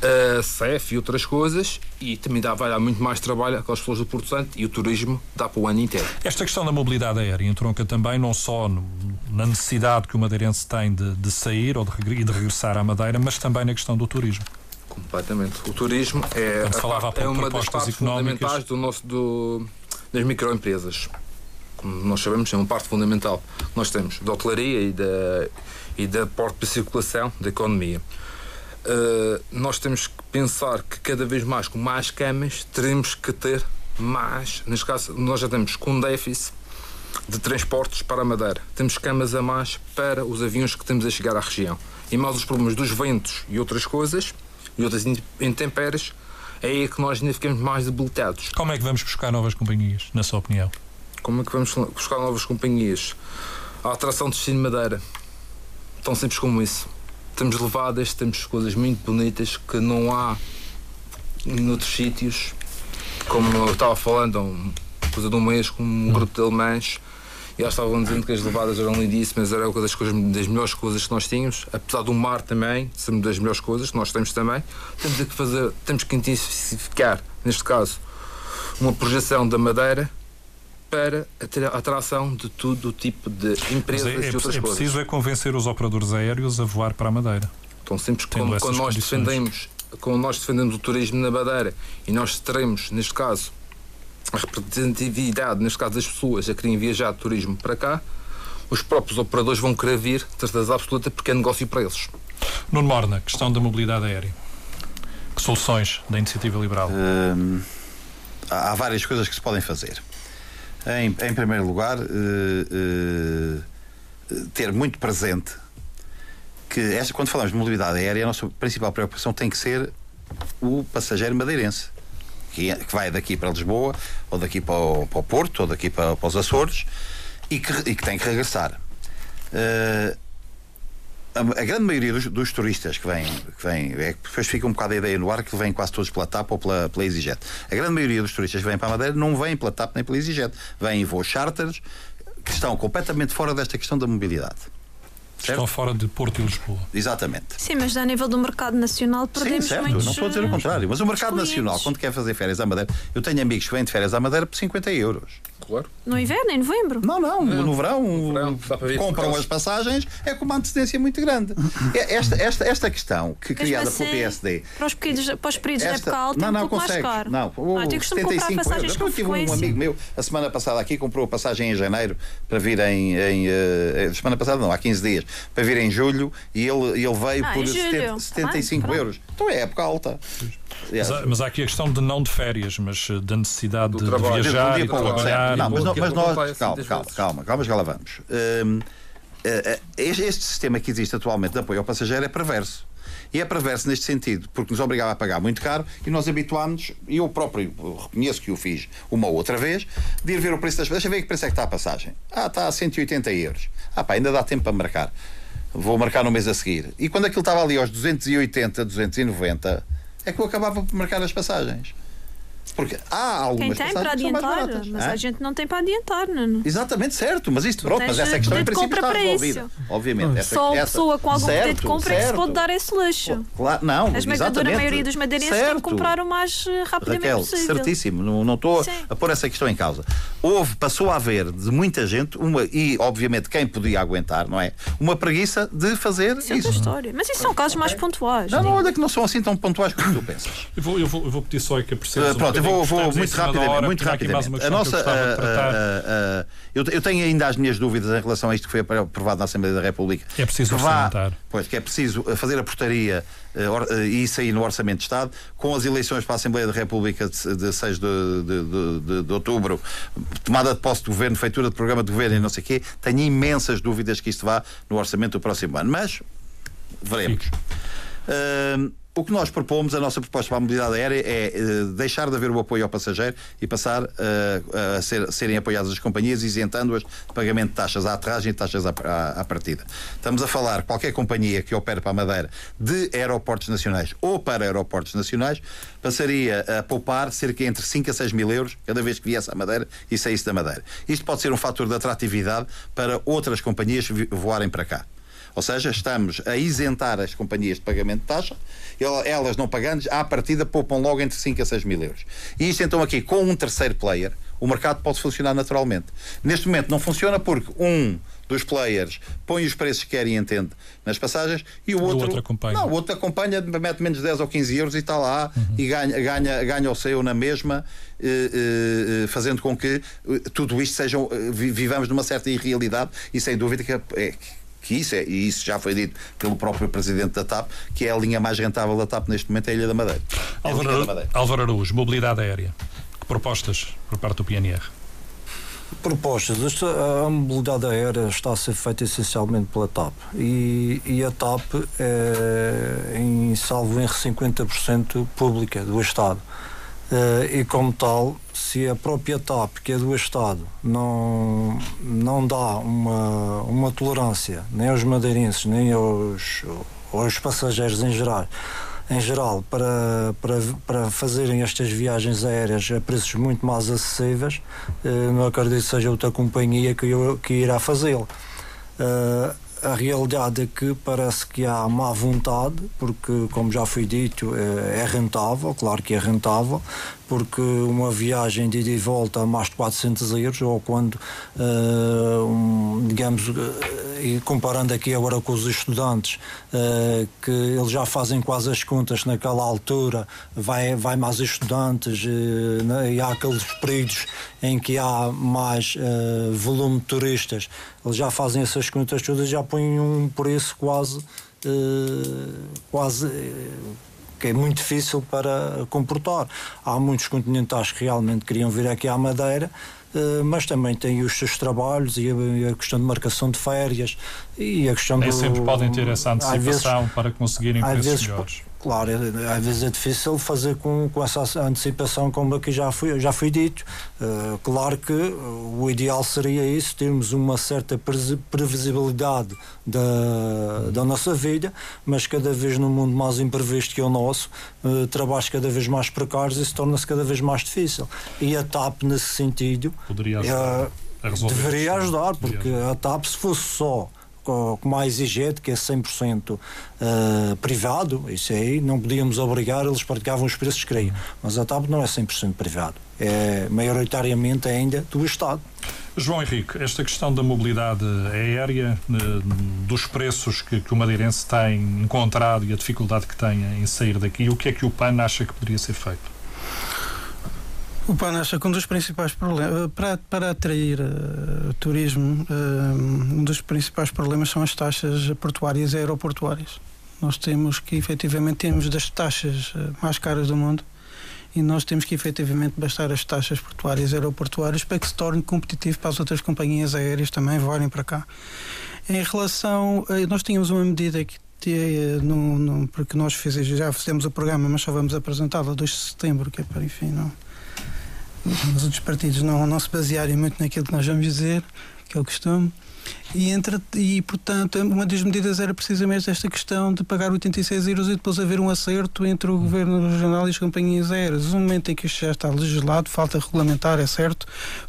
uh, CEF e outras coisas, e também dá, vai dar muito mais trabalho àquelas pessoas do Porto Santo e o turismo dá para o ano inteiro. Esta questão da mobilidade aérea entronca também não só no- na necessidade que o madeirense tem de, de sair ou de, e de regressar à Madeira, mas também na questão do turismo. Completamente. O turismo é, a parte- é uma das partes económicas. fundamentais do nosso, do, das microempresas. Como nós sabemos, é uma parte fundamental que nós temos da hotelaria e da, e da porte de circulação da economia. Uh, nós temos que pensar que cada vez mais, com mais camas, teremos que ter mais. Neste caso, nós já temos com um déficit de transportes para a Madeira. Temos camas a mais para os aviões que temos a chegar à região. E mais os problemas dos ventos e outras coisas, e outras in- intempéries, é aí que nós ainda ficamos mais debilitados. Como é que vamos buscar novas companhias, na sua opinião? Como é que vamos buscar novas companhias? A atração de destino Madeira. Tão simples como isso. Temos levadas, temos coisas muito bonitas que não há noutros sítios. Como eu estava falando um, coisa de um mês com um grupo de alemães e eles estavam dizendo que as levadas eram lindíssimas, era uma das, coisas, das melhores coisas que nós tínhamos, apesar do mar também, ser uma das melhores coisas que nós temos também. Temos é que fazer, temos que intensificar, neste caso, uma projeção da Madeira para a tra- a atração de todo o tipo de Mas empresas é, é, e outras é coisas. preciso é convencer os operadores aéreos a voar para a Madeira. Tão simples Tendo como quando nós condições. defendemos, quando nós defendemos o turismo na Madeira e nós teremos, neste caso, a representatividade, neste caso das pessoas a querem viajar de turismo para cá, os próprios operadores vão querer vir, certeza absoluta, porque é negócio para eles. Nuno Morna, questão da mobilidade aérea. Que soluções da iniciativa liberal? Hum, há várias coisas que se podem fazer. Em, em primeiro lugar, uh, uh, ter muito presente que esta, quando falamos de mobilidade aérea, a nossa principal preocupação tem que ser o passageiro madeirense. Que, é, que vai daqui para Lisboa, ou daqui para o, para o Porto, ou daqui para, para os Açores, e que, e que tem que regressar. Uh, a, grande maioria dos, dos, turistas que vêm, que vêm é, depois fica um bocado a ideia no ar que vêm quase todos pela TAP ou pela, pela EasyJet. A grande maioria dos turistas que vêm para a Madeira não vêm pela TAP nem pela EasyJet. Vêm em voos charters que estão completamente fora desta questão da mobilidade. Certo? Estão fora de Porto e Lisboa. Exatamente. Sim, mas a nível do mercado nacional perdemos Sim, certo. muitos... Não estou a dizer o contrário. Mas o mercado nacional, quando quer fazer férias à Madeira, eu tenho amigos que vêm de férias à Madeira por 50 euros. Claro. No inverno, em novembro? Não, não, no verão, no verão compram as passagens, é com uma antecedência muito grande. É, esta, esta, esta questão que criada pelo PSD. Para os, períodos, para os períodos esta, de época alta, não, não, é um pouco consegue, mais caro. Não, o, ah, 75 euros. Eu tive um amigo meu, a semana passada aqui, comprou a passagem em janeiro para vir em. em uh, semana passada, não, há 15 dias, para vir em julho e ele, ele veio ah, por 70, 75 ah, euros. Então é época alta. Mas há, mas há, aqui a questão de não de férias, mas eh, da necessidade de, de, viajar e de trabalhar. Não, mas, mas nós. Calma, calma, calma, calma, já lá vamos. Um, uh, este, este sistema que existe atualmente de apoio ao passageiro é perverso. E é perverso neste sentido, porque nos obrigava a pagar muito caro e nós habituámos, e eu próprio reconheço que o fiz uma ou outra vez, de ir ver o preço das. Deixa ver que preço é que está a passagem. Ah, está a 180 euros. Ah, pá, ainda dá tempo para marcar. Vou marcar no mês a seguir. E quando aquilo estava ali aos 280, 290, é que eu acabava por marcar as passagens. Porque há algumas Quem tem para adiantar, mas a gente não tem para adiantar, não, é? Exatamente, certo. Mas isto, pronto, mas essa questão em princípio está resolvida. Obviamente. Essa, Só a essa, pessoa com algum poder de compra é que se pode dar esse luxo. Claro, não, a esmagadora maioria dos madeirenses certo. tem que comprar o mais eh, rapidamente Raquel, possível. certíssimo. Não, não estou Sim. a pôr essa questão em causa. Houve, passou a haver de muita gente, uma, e obviamente quem podia aguentar, não é? Uma preguiça de fazer isso. isso. história. Mas isso são casos mais pontuais. Não, não, olha que não são assim tão pontuais como tu pensas. Eu vou, eu vou, eu vou pedir só que percebas. Uh, pronto, eu vou, vou muito rapidamente. Muito rapidamente. A nossa. Uh, uh, eu, eu tenho ainda as minhhas dúvidas em relação a isto que foi aprovado na Assembleia da República. É preciso que vá, Pois, que é preciso fazer a portaria e isso aí no Orçamento de Estado, com as eleições para a Assembleia da República de, de 6 de, de, de, de outubro, tomada de posse do governo, feitura de programa de governo e não sei o quê, tenho imensas dúvidas que isto vá no orçamento do próximo ano. Mas veremos. Uh, o que nós propomos, a nossa proposta para a mobilidade aérea é uh, deixar de haver o apoio ao passageiro e passar uh, a ser, serem apoiadas as companhias, isentando-as de pagamento de taxas à aterragem e taxas à, à, à, partida. Estamos a falar, qualquer companhia que opere para a Madeira de aeroportos nacionais ou para aeroportos nacionais, passaria a poupar cerca entre 5 a 6 mil euros cada vez que viesse à Madeira e saísse da Madeira. Isto pode ser um fator de atratividade para outras companhias voarem para cá. Ou seja, estamos a isentar as companhias de pagamento de taxa, elas não pagando, à partida poupam logo entre 5 a 6 mil euros. E isto então aqui, com um terceiro player, o mercado pode funcionar naturalmente. Neste momento não funciona porque um dos players põe os preços que quer e entende nas passagens e o outro, o outro acompanha. Não, o outro acompanha, mete menos 10 ou 15 euros e está lá uhum. e ganha, ganha, ganha o seu na mesma, eh, eh, fazendo com que eh, tudo isto seja, eh, vivamos numa certa irrealidade e sem dúvida que é, é que isso é, e isso já foi dito pelo próprio presidente da TAP, que é a linha mais rentável da TAP neste momento, é a Ilha da Madeira. É Álvaro, Madeira. Álvaro Araújo, mobilidade aérea. Que propostas por parte do PNR? Propostas. A mobilidade aérea está a ser feita essencialmente pela TAP e, e a TAP é, em salvo em 50% pública do Estado. Uh, e como tal, se a própria TAP, que é do Estado, não, não dá uma, uma tolerância nem aos madeirenses, nem aos, aos passageiros em geral, em geral para, para, para fazerem estas viagens aéreas a preços muito mais acessíveis, uh, não acredito que seja outra companhia que, eu, que irá fazê-lo. Uh, a realidade é que parece que há má vontade, porque, como já foi dito, é, é rentável, claro que é rentável, porque uma viagem de ida e volta a mais de 400 euros, ou quando, uh, um, digamos, e comparando aqui agora com os estudantes, uh, que eles já fazem quase as contas naquela altura, vai, vai mais estudantes uh, e há aqueles períodos em que há mais volume de turistas, eles já fazem essas contas todas, já põem um preço quase quase que é muito difícil para comportar. Há muitos continentais que realmente queriam vir aqui à Madeira, eh, mas também tem os seus trabalhos e a, questão de marcação de férias e a questão Nem do, sempre podem ter essa antecipação vezes, para conseguirem preços vezes, melhores. Claro, é, às vezes é difícil fazer com, com essa antecipação, como aqui já foi, já foi dito. Uh, claro que o ideal seria isso, termos uma certa previsibilidade da, da nossa vida, mas cada vez num mundo mais imprevisto que é o nosso, uh, trabalhos cada vez mais precários, isso torna-se cada vez mais difícil. E a TAP, nesse sentido, Poderia ajudar uh, deveria ajudar, porque a TAP, se fosse só como a exigente, que é 100% uh, eh, privado, isso aí não podíamos obrigar, eles praticavam os preços queriam. Mas a TAP não é 100% privado, é maioritariamente ainda do Estado. João Henrique, esta questão da mobilidade aérea, eh, dos preços que, que o madeirense tem encontrado e a dificuldade que tem em sair daqui, o que é que o PAN acha que poderia ser feito? O PAN acha que um dos principais problemas, para, para atrair uh, turismo, uh, um dos principais problemas são as taxas portuárias e aeroportuárias. Nós temos que, efetivamente, temos das taxas mais caras do mundo e nós temos que, efetivamente, bastar as taxas portuárias e aeroportuárias para que se torne competitivo para as outras companhias aéreas também virem para cá. Em relação, nós tínhamos uma medida que no, no, porque nós fizemos, já fizemos o programa, mas só vamos apresentá-lo a 2 de setembro, que é para, enfim, não os outros partidos não, não se basearem muito naquilo que nós vamos dizer, que é o costume. E, entre, e, portanto, uma das medidas era precisamente esta questão de pagar 86 euros e depois haver um acerto entre o governo regional e as companhias aéreas. No momento em que isto já está legislado, falta regulamentar, é certo,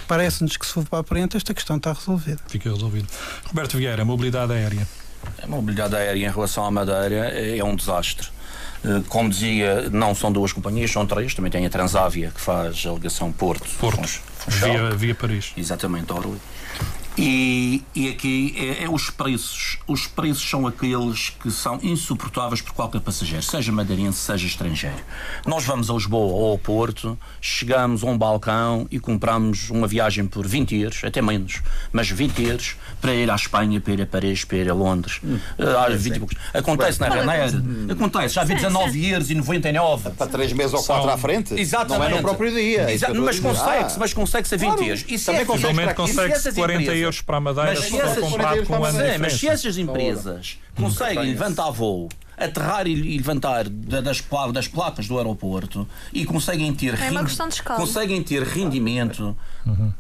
parece-nos que se for para a frente, esta questão está resolvida. Fica resolvido. Roberto Vieira, mobilidade aérea. A mobilidade aérea em relação à Madeira é um desastre. Eh, como dizia, não são duas companhias, são três. Também tem a Transávia, que faz a ligação Porto. Porto, via, via Paris. Exatamente, Orly. E, e aqui é, é, os preços. Os preços são aqueles que são insuportáveis por qualquer passageiro, seja madeirense, seja estrangeiro. Nós vamos a Lisboa ou ao Porto, chegamos a um balcão e compramos uma viagem por 20 euros, até menos, mas 20 euros para ir à Espanha, para ir a Paris, para ir a Londres. Hum, uh, 20 poucos. Acontece na Ryanair. Hum. Acontece, já vi 19 euros e 99. Para 3 meses ou 4 à frente? Exatamente. Não é no próprio dia. Exa mas consegue-se, mas consegue-se a 20 claro. euros. Também é consegue-se consegue 40 euros para a Madeira mas se essas, comprado com um ano mas se essas empresas conseguem levantar voo aterrar e levantar das, das placas do aeroporto e conseguem ter, é conseguem ter rendimento. Uhum.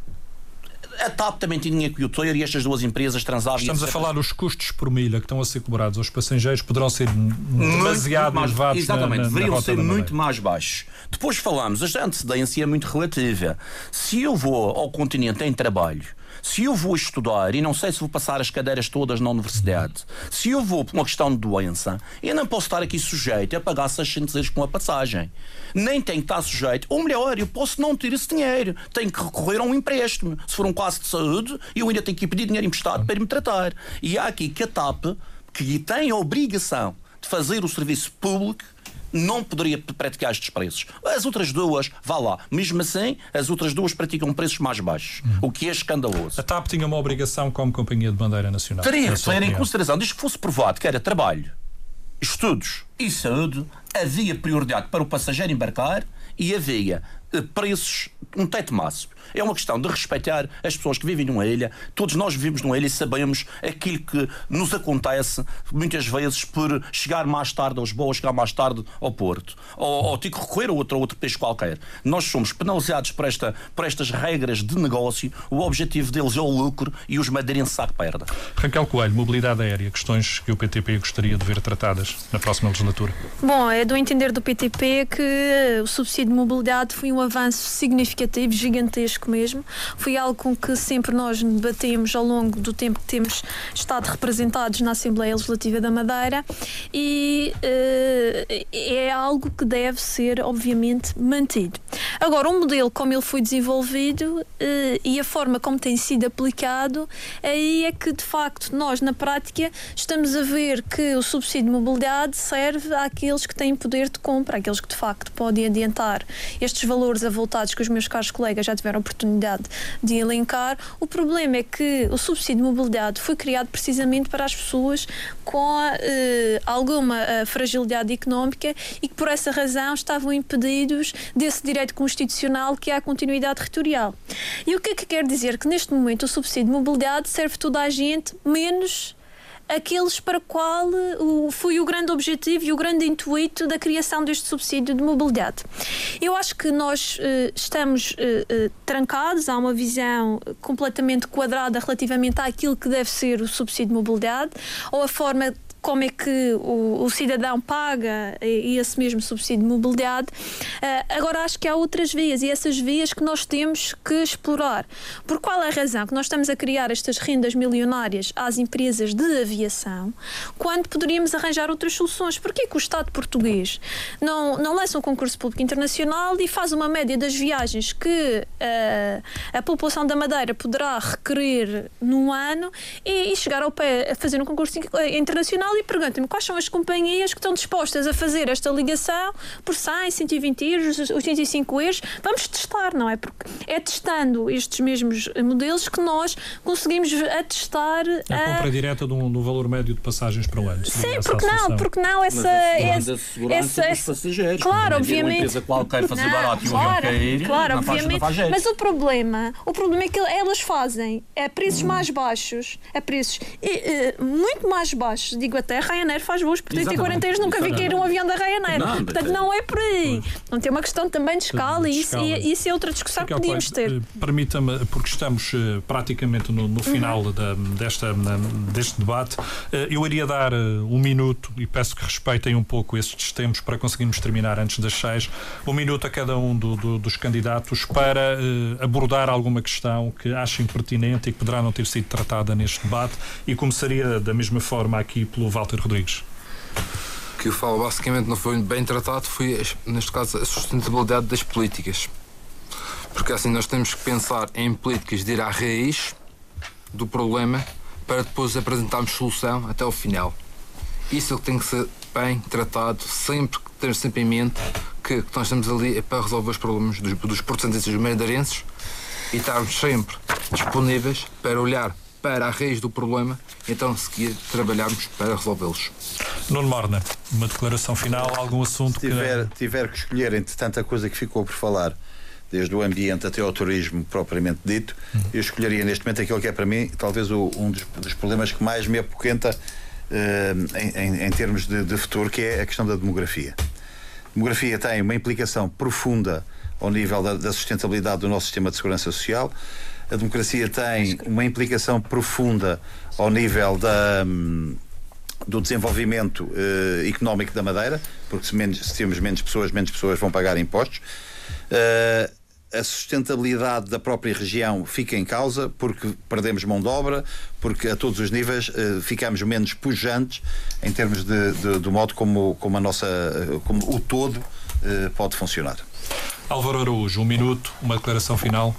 A TAP também tinha que o ter e estas duas empresas transavam. Estamos a falar dos custos por milha que estão a ser cobrados aos passageiros poderão ser demasiado mais, elevados. Exatamente, na, na, deveriam ser muito mais baixos. Depois falamos, a antecedência é muito relativa. Se eu vou ao continente em trabalho se eu vou estudar e não sei se vou passar as cadeiras todas na universidade, se eu vou por uma questão de doença, eu não posso estar aqui sujeito a pagar 600 euros com a passagem. Nem tenho que estar sujeito, ou melhor, eu posso não ter esse dinheiro. Tenho que recorrer a um empréstimo. Se for um caso de saúde, eu ainda tenho que pedir dinheiro emprestado para me tratar. E há aqui que a TAP, que tem a obrigação de fazer o serviço público, não poderia praticar estes preços. As outras duas, vá lá. Mesmo assim, as outras duas praticam preços mais baixos, hum. o que é escandaloso. A TAP tinha uma obrigação como companhia de bandeira nacional. Teria que ter em consideração, desde que fosse provado que era trabalho, estudos e saúde, havia prioridade para o passageiro embarcar e havia eh, preços, um teto máximo. É uma questão de respeitar as pessoas que vivem numa ilha. Todos nós vivemos numa ilha e sabemos aquilo que nos acontece muitas vezes por chegar mais tarde aos Lisboa, chegar mais tarde ao Porto, ou, ou ter que recorrer a outro, a outro peixe qualquer. Nós somos penalizados por, esta, por estas regras de negócio. O objetivo deles é o lucro e os madeirenses sabe perda. Raquel Coelho, mobilidade aérea, questões que o PTP gostaria de ver tratadas na próxima legislatura. Bom, é do entender do PTP que o subsídio de mobilidade foi um avanço significativo, gigantesco mesmo. Foi algo com que sempre nós debatemos ao longo do tempo que temos estado representados na Assembleia Legislativa da Madeira e uh, é algo que deve ser, obviamente, mantido. Agora, o modelo como ele foi desenvolvido eh, e a forma como tem sido aplicado, aí é que de facto nós na prática estamos a ver que o subsídio de mobilidade serve àqueles que têm poder de compra, àqueles que de facto podem adiantar estes valores avultados que os meus caros colegas já tiveram oportunidade de elencar. O problema é que o subsídio de mobilidade foi criado precisamente para as pessoas com eh, alguma eh, fragilidade económica e que por essa razão estavam impedidos desse direito constitucional que é a continuidade territorial. E o que é que quer dizer? Que neste momento o subsídio de mobilidade serve toda a gente, menos aqueles para qual o, foi o grande objetivo e o grande intuito da criação deste subsídio de mobilidade. Eu acho que nós eh, estamos eh, eh, trancados, há uma visão completamente quadrada relativamente àquilo que deve ser o subsídio de mobilidade ou a forma como é que o, o cidadão paga esse mesmo subsídio de mobilidade. Uh, agora, acho que há outras vias e essas vias que nós temos que explorar. Por qual é a razão que nós estamos a criar estas rendas milionárias às empresas de aviação quando poderíamos arranjar outras soluções? Porquê que o Estado português não, não lança um concurso público internacional e faz uma média das viagens que uh, a população da Madeira poderá requerer num ano e, e chegar ao pé a fazer um concurso internacional e pergunta-me quais são as companhias que estão dispostas a fazer esta ligação por 100, 120 euros, 85 euros. Vamos testar, não é? Porque é testando estes mesmos modelos que nós conseguimos atestar a, a compra direta do, do, valor médio de passagens para o ano. Sim, porque não, porque não essa essa, essa, essa passageiros. Claro, obviamente. Uma empresa qualquer fazer não, barato claro, e claro, obviamente. Mas o problema, o problema é que elas fazem a preços hum. mais baixos, a preços e, uh, muito mais baixos, digo até Ryanair faz voos por 30 e 40 euros, nunca vi cair um avião da Ryanair. Não, Portanto, não é por aí. Não tem uma questão também de escala e isso, e isso é outra discussão que podíamos ter. Eh, permita-me, porque estamos uh, praticamente no, no final uhum. da, desta, na, deste debate, uh, eu iria dar uh, um minuto e peço que respeitem um pouco estes tempos para conseguirmos terminar antes das seis, um minuto a cada um do, do, dos candidatos para abordar alguma questão que achem pertinente e que poderá não ter sido tratada neste debate e começaria da mesma forma aqui pelo Walter Rodrigues. Que eu falo basicamente não foi bem tratado foi, neste caso, a sustentabilidade das políticas. Porque assim nós temos que pensar em políticas de ir à raiz do problema para depois apresentarmos solução até o final. Isso é que tem que ser bem tratado, sempre ter sempre em mente que, que nós estamos ali é para resolver os problemas dos, dos portugueses e dos madeirenses e estarmos sempre disponíveis para olhar para a raiz do problema, então seguir trabalharmos para resolvê-los. Nuno Morna, uma declaração final, algum assunto Se tiver que... tiver que escolher entre tanta coisa que ficou por falar, desde o ambiente até ao turismo propriamente dito, uhum. eu escolheria neste momento aquele que é para mim talvez o, um dos, dos, problemas que mais me apoquenta uh, em, em, em, termos de, de futuro, que é a questão da demografia. A demografia tem uma implicação profunda ao nível da, da sustentabilidade do nosso sistema de segurança social a democracia tem uma implicação profunda ao nível da, hum, do desenvolvimento uh, económico da Madeira, porque se, menos, se temos menos pessoas, menos pessoas vão pagar impostos. Uh, a sustentabilidade da própria região fica em causa porque perdemos mão de obra, porque a todos os níveis uh, ficamos menos pujantes em termos de, de, do modo como, como, a nossa, como o todo uh, pode funcionar. Álvaro Araújo, um minuto, uma declaração final.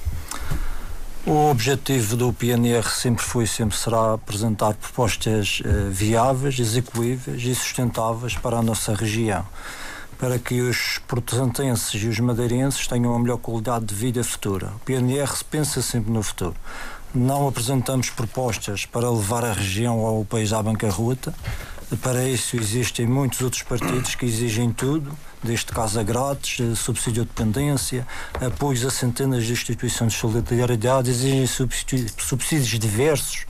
O objetivo do PNR sempre foi e sempre será apresentar propostas uh, viáveis, execuíveis e sustentáveis para a nossa região, para que os portantenses e os madeirenses tenham a melhor qualidade de vida futura. O PNR pensa sempre no futuro. Não apresentamos propostas para levar a região ou o país à bancarrota. Para isso existem muitos outros partidos que exigem tudo deste casa grátis, eh, subsídio de dependência, apoios a centenas de instituições de solidariedade, exigem subsídios diversos.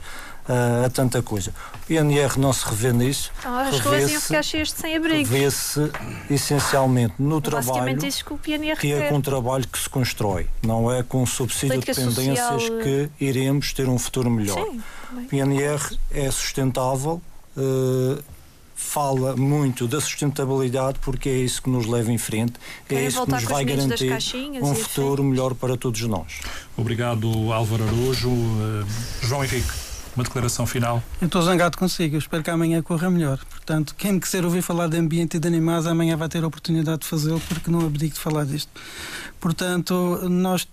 Uh, a tanta coisa. O INR não se revê nisso. Então, as ruas iam ficar cheias de sem-abrigo. Revê-se essencialmente no trabalho, que, que é com o trabalho que se constrói, não é com subsídio de dependências social... que iremos ter um futuro melhor. Sim, o INR é sustentável, uh, fala muito da sustentabilidade porque é isso que nos leva em frente, é isso que nos vai garantir um futuro melhor para todos nós. Obrigado, Álvaro Araújo. Uh, João Henrique. Uma declaração final. Eu estou zangado consigo, eu espero que amanhã corra melhor. Portanto, quem me quiser ouvir falar de ambiente e de animais, amanhã vai ter a oportunidade de fazê-lo, porque não abdico de falar disto. Portanto, nós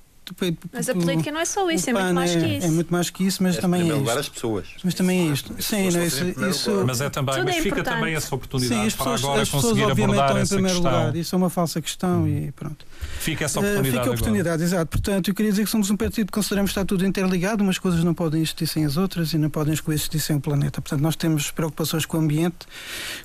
mas a política não é só isso, é muito mais que isso. É muito mais que isso, mas é também é isto. lugar as pessoas. Mas também é isto. Sim, não, isso, isso, Mas é também, mas é fica importante. também essa oportunidade Sim, as para pessoas, agora as pessoas conseguir obviamente abordar estão em essa primeiro questão. lugar. Isso é uma falsa questão e pronto. Fica essa Uh, oportunidade fica a agora. oportunidade, exato. Portanto, eu queria dizer que somos um partido que consideramos que está tudo interligado, umas coisas não podem existir sem as outras e não podem coexistir sem o planeta. Portanto, nós temos preocupações com o ambiente,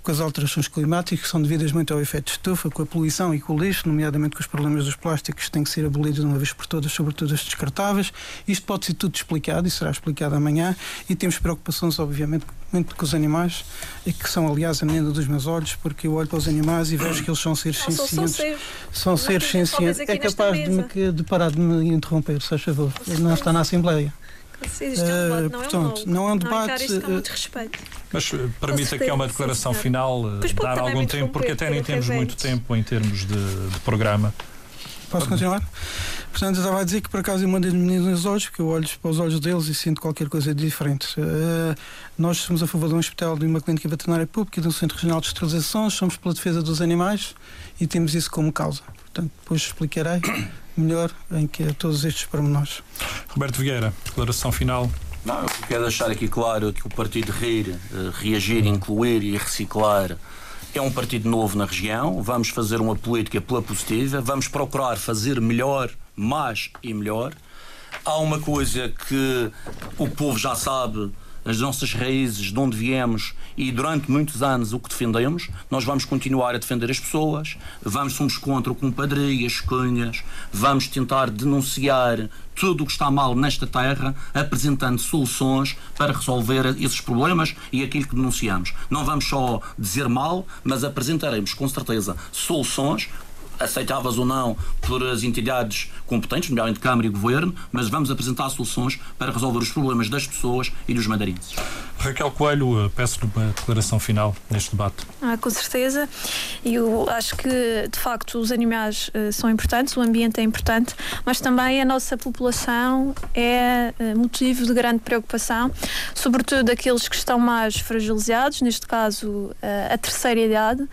com as alterações climáticas, que são devidas muito ao efeito de estufa, com a poluição e com o lixo, nomeadamente com os problemas dos plásticos, que têm que ser abolidos de uma vez por todas, sobretudo os descartáveis. Isto pode ser tudo explicado e será explicado amanhã. E temos preocupações, obviamente, muito com os animais, e que são, aliás, a menina dos meus olhos, porque eu olho para os animais e vejo que eles são seres Não, são, são sencientes. seres. São seres Talvez sencientes. É capaz de, me, que- de parar de me interromper, se faz favor. Ele não está na Assembleia. Se existe um debate, Eh, não portanto, é um não é um debate, com eh, muito respeito. Mas eh, permita aqui uma certeza, declaração sim, final, dar algum tempo, porque até nem temos muito Reverendo. tempo em termos de, de programa. Posso continuar? Portanto, eu estava a dizer que por acaso eu mandei meninos nos olhos, porque eu olho para os olhos deles e sinto qualquer coisa de diferente. Eh, nós somos a favor de um hospital, de uma clínica veterinária pública e de um centro regional de esterilização, somos pela defesa dos animais e temos isso como causa. Portanto, depois explicarei [coughs] melhor em que todos estes pormenores. Roberto Vieira, declaração final. Não, eu quero deixar aqui claro que o Partido Rir, eh, reagir, incluir e reciclar é um partido novo na região. Vamos fazer uma política pela positiva, vamos procurar fazer melhor, mais e melhor. Há uma coisa que o povo já sabe, as nossas raízes, de onde viemos e durante muitos anos o que defendemos. Nós vamos continuar a defender as pessoas, vamos somos contra o compadrias, cunhas, vamos tentar denunciar tudo o que está mal nesta terra, apresentando soluções para resolver esses problemas e aquilo que denunciamos. Não vamos só dizer mal, mas apresentaremos com certeza soluções aceitáveis ou não por as entidades competentes, nomeadamente Câmara e Governo, mas vamos apresentar soluções para resolver os problemas das pessoas e dos mandarinhos. Raquel Coelho, eh, peço-lhe uma declaração final neste debate. Ah, com certeza. E eu acho que, de facto, os animais eh, são importantes, o ambiente é importante, mas também a nossa população é eh, motivo de grande preocupação, sobretudo aqueles que estão mais fragilizados, neste caso eh, a terceira idade,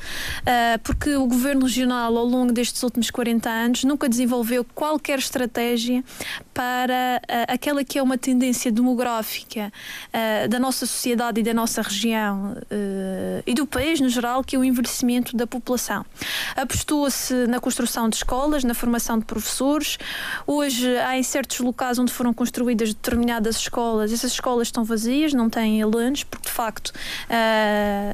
porque o Governo Regional, ao longo destes últimos 40 anos, nunca desenvolveu qualquer estratégia para eh, aquela que é uma tendência demográfica eh, da nossa sociedade e da nossa região eh, e do país no geral, que é o envelhecimento da população. Apostou-se na construção de escolas, na formação de professores. Hoje há em certos locais onde foram construídas determinadas escolas, essas escolas estão vazias, não têm alunos, porque de facto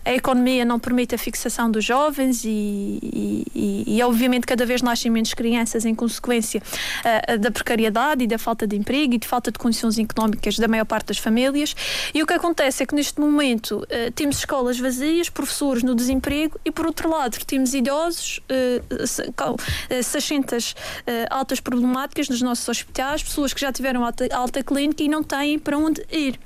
a economia não permite a fixação dos jovens e, e, e, e, obviamente cada vez nascem menos crianças em consequência eh, da precariedade e da falta de emprego e de falta de condições económicas da maior parte das famílias. E o que acontece é que neste momento eh, temos escolas vazias, professores no desemprego e por outro lado temos idosos, eh, com, eh, 600 eh, altas problemáticas nos nossos hospitais, pessoas que já tiveram alta, alta clínica e não têm para onde ir.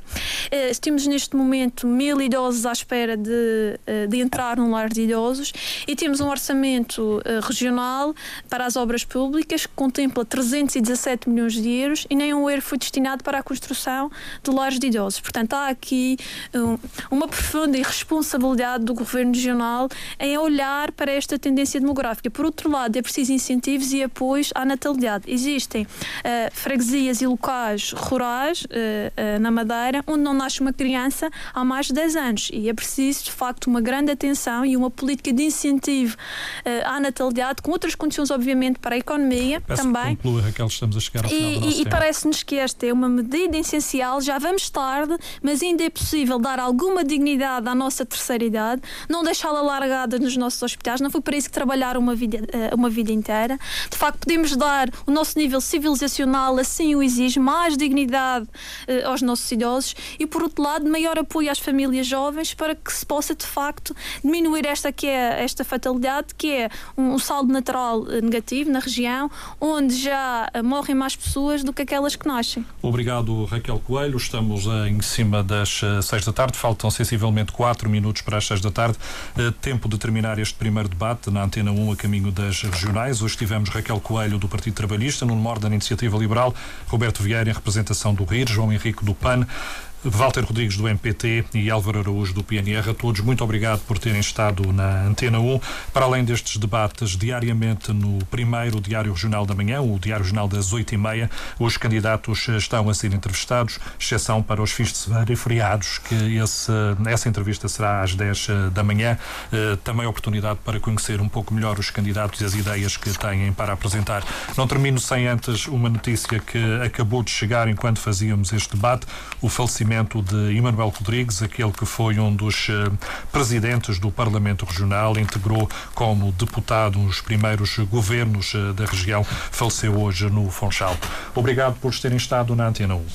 Eh, temos neste momento mil idosos à espera de, eh, de entrar num lar de idosos e temos um orçamento eh, regional para as obras públicas que contempla 317 milhões de euros e nem um euro foi destinado para a construção de lares de idosos. Portanto, há aqui um, uma profunda irresponsabilidade do Governo Regional em olhar para esta tendência demográfica. Por outro lado, é preciso incentivos e apoios à natalidade. Existem eh, freguesias e locais rurais eh, eh, na Madeira onde não nasce uma criança há mais de 10 anos e é preciso, de facto, uma grande atenção e uma política de incentivo eh, à natalidade com outras condições, obviamente, para a economia Peço também. que conclua, Raquel, estamos a chegar ao final E, e- e parece-nos que esta é uma medida essencial. Já vamos tarde, mas ainda é possível dar alguma dignidade à nossa terceira idade, não deixá-la largada nos nossos hospitais. Não foi para isso que trabalharam uma vida, eh, uma vida inteira. De facto, podemos dar o nosso nível civilizacional, assim o exige, mais dignidade eh, aos nossos idosos e, por outro lado, maior apoio às famílias jovens para que se possa, de facto, diminuir esta, que é, esta fatalidade, que é um, saldo natural eh, negativo na região, onde já eh, morrem mais pessoas do que aquelas que nascem. Obrigado, Raquel Coelho. Estamos em cima das eh, seis da tarde. Faltam sensivelmente quatro minutos para as seis da tarde. Tempo de terminar este primeiro debate na Antena 1 a caminho das regionais. Hoje tivemos Raquel Coelho do Partido Trabalhista, Nuno Mor da Iniciativa Liberal, Roberto Vieira em representação do RIR, João Henrique do PAN. Walter Rodrigues do MPT e Álvaro Araújo do PNR. A todos, muito obrigado por terem estado na Antena 1. Para além destes debates, diariamente no primeiro Diário Regional da Manhã, o Diário Regional das 8h30, os candidatos estão a ser entrevistados, exceção para os fins de semana e feriados, que esse, essa entrevista será às 10 da manhã. Eh, também oportunidade para conhecer um pouco melhor os candidatos e as ideias que têm para apresentar. Não termino sem antes uma notícia que acabou de chegar enquanto fazíamos este debate: o falecimento de Emanuel Rodrigues, aquele que foi um dos eh, presidentes do Parlamento Regional, integrou como deputado os primeiros governos eh, da região, faleceu hoje no Funchal. Obrigado por terem estado na Antena 1.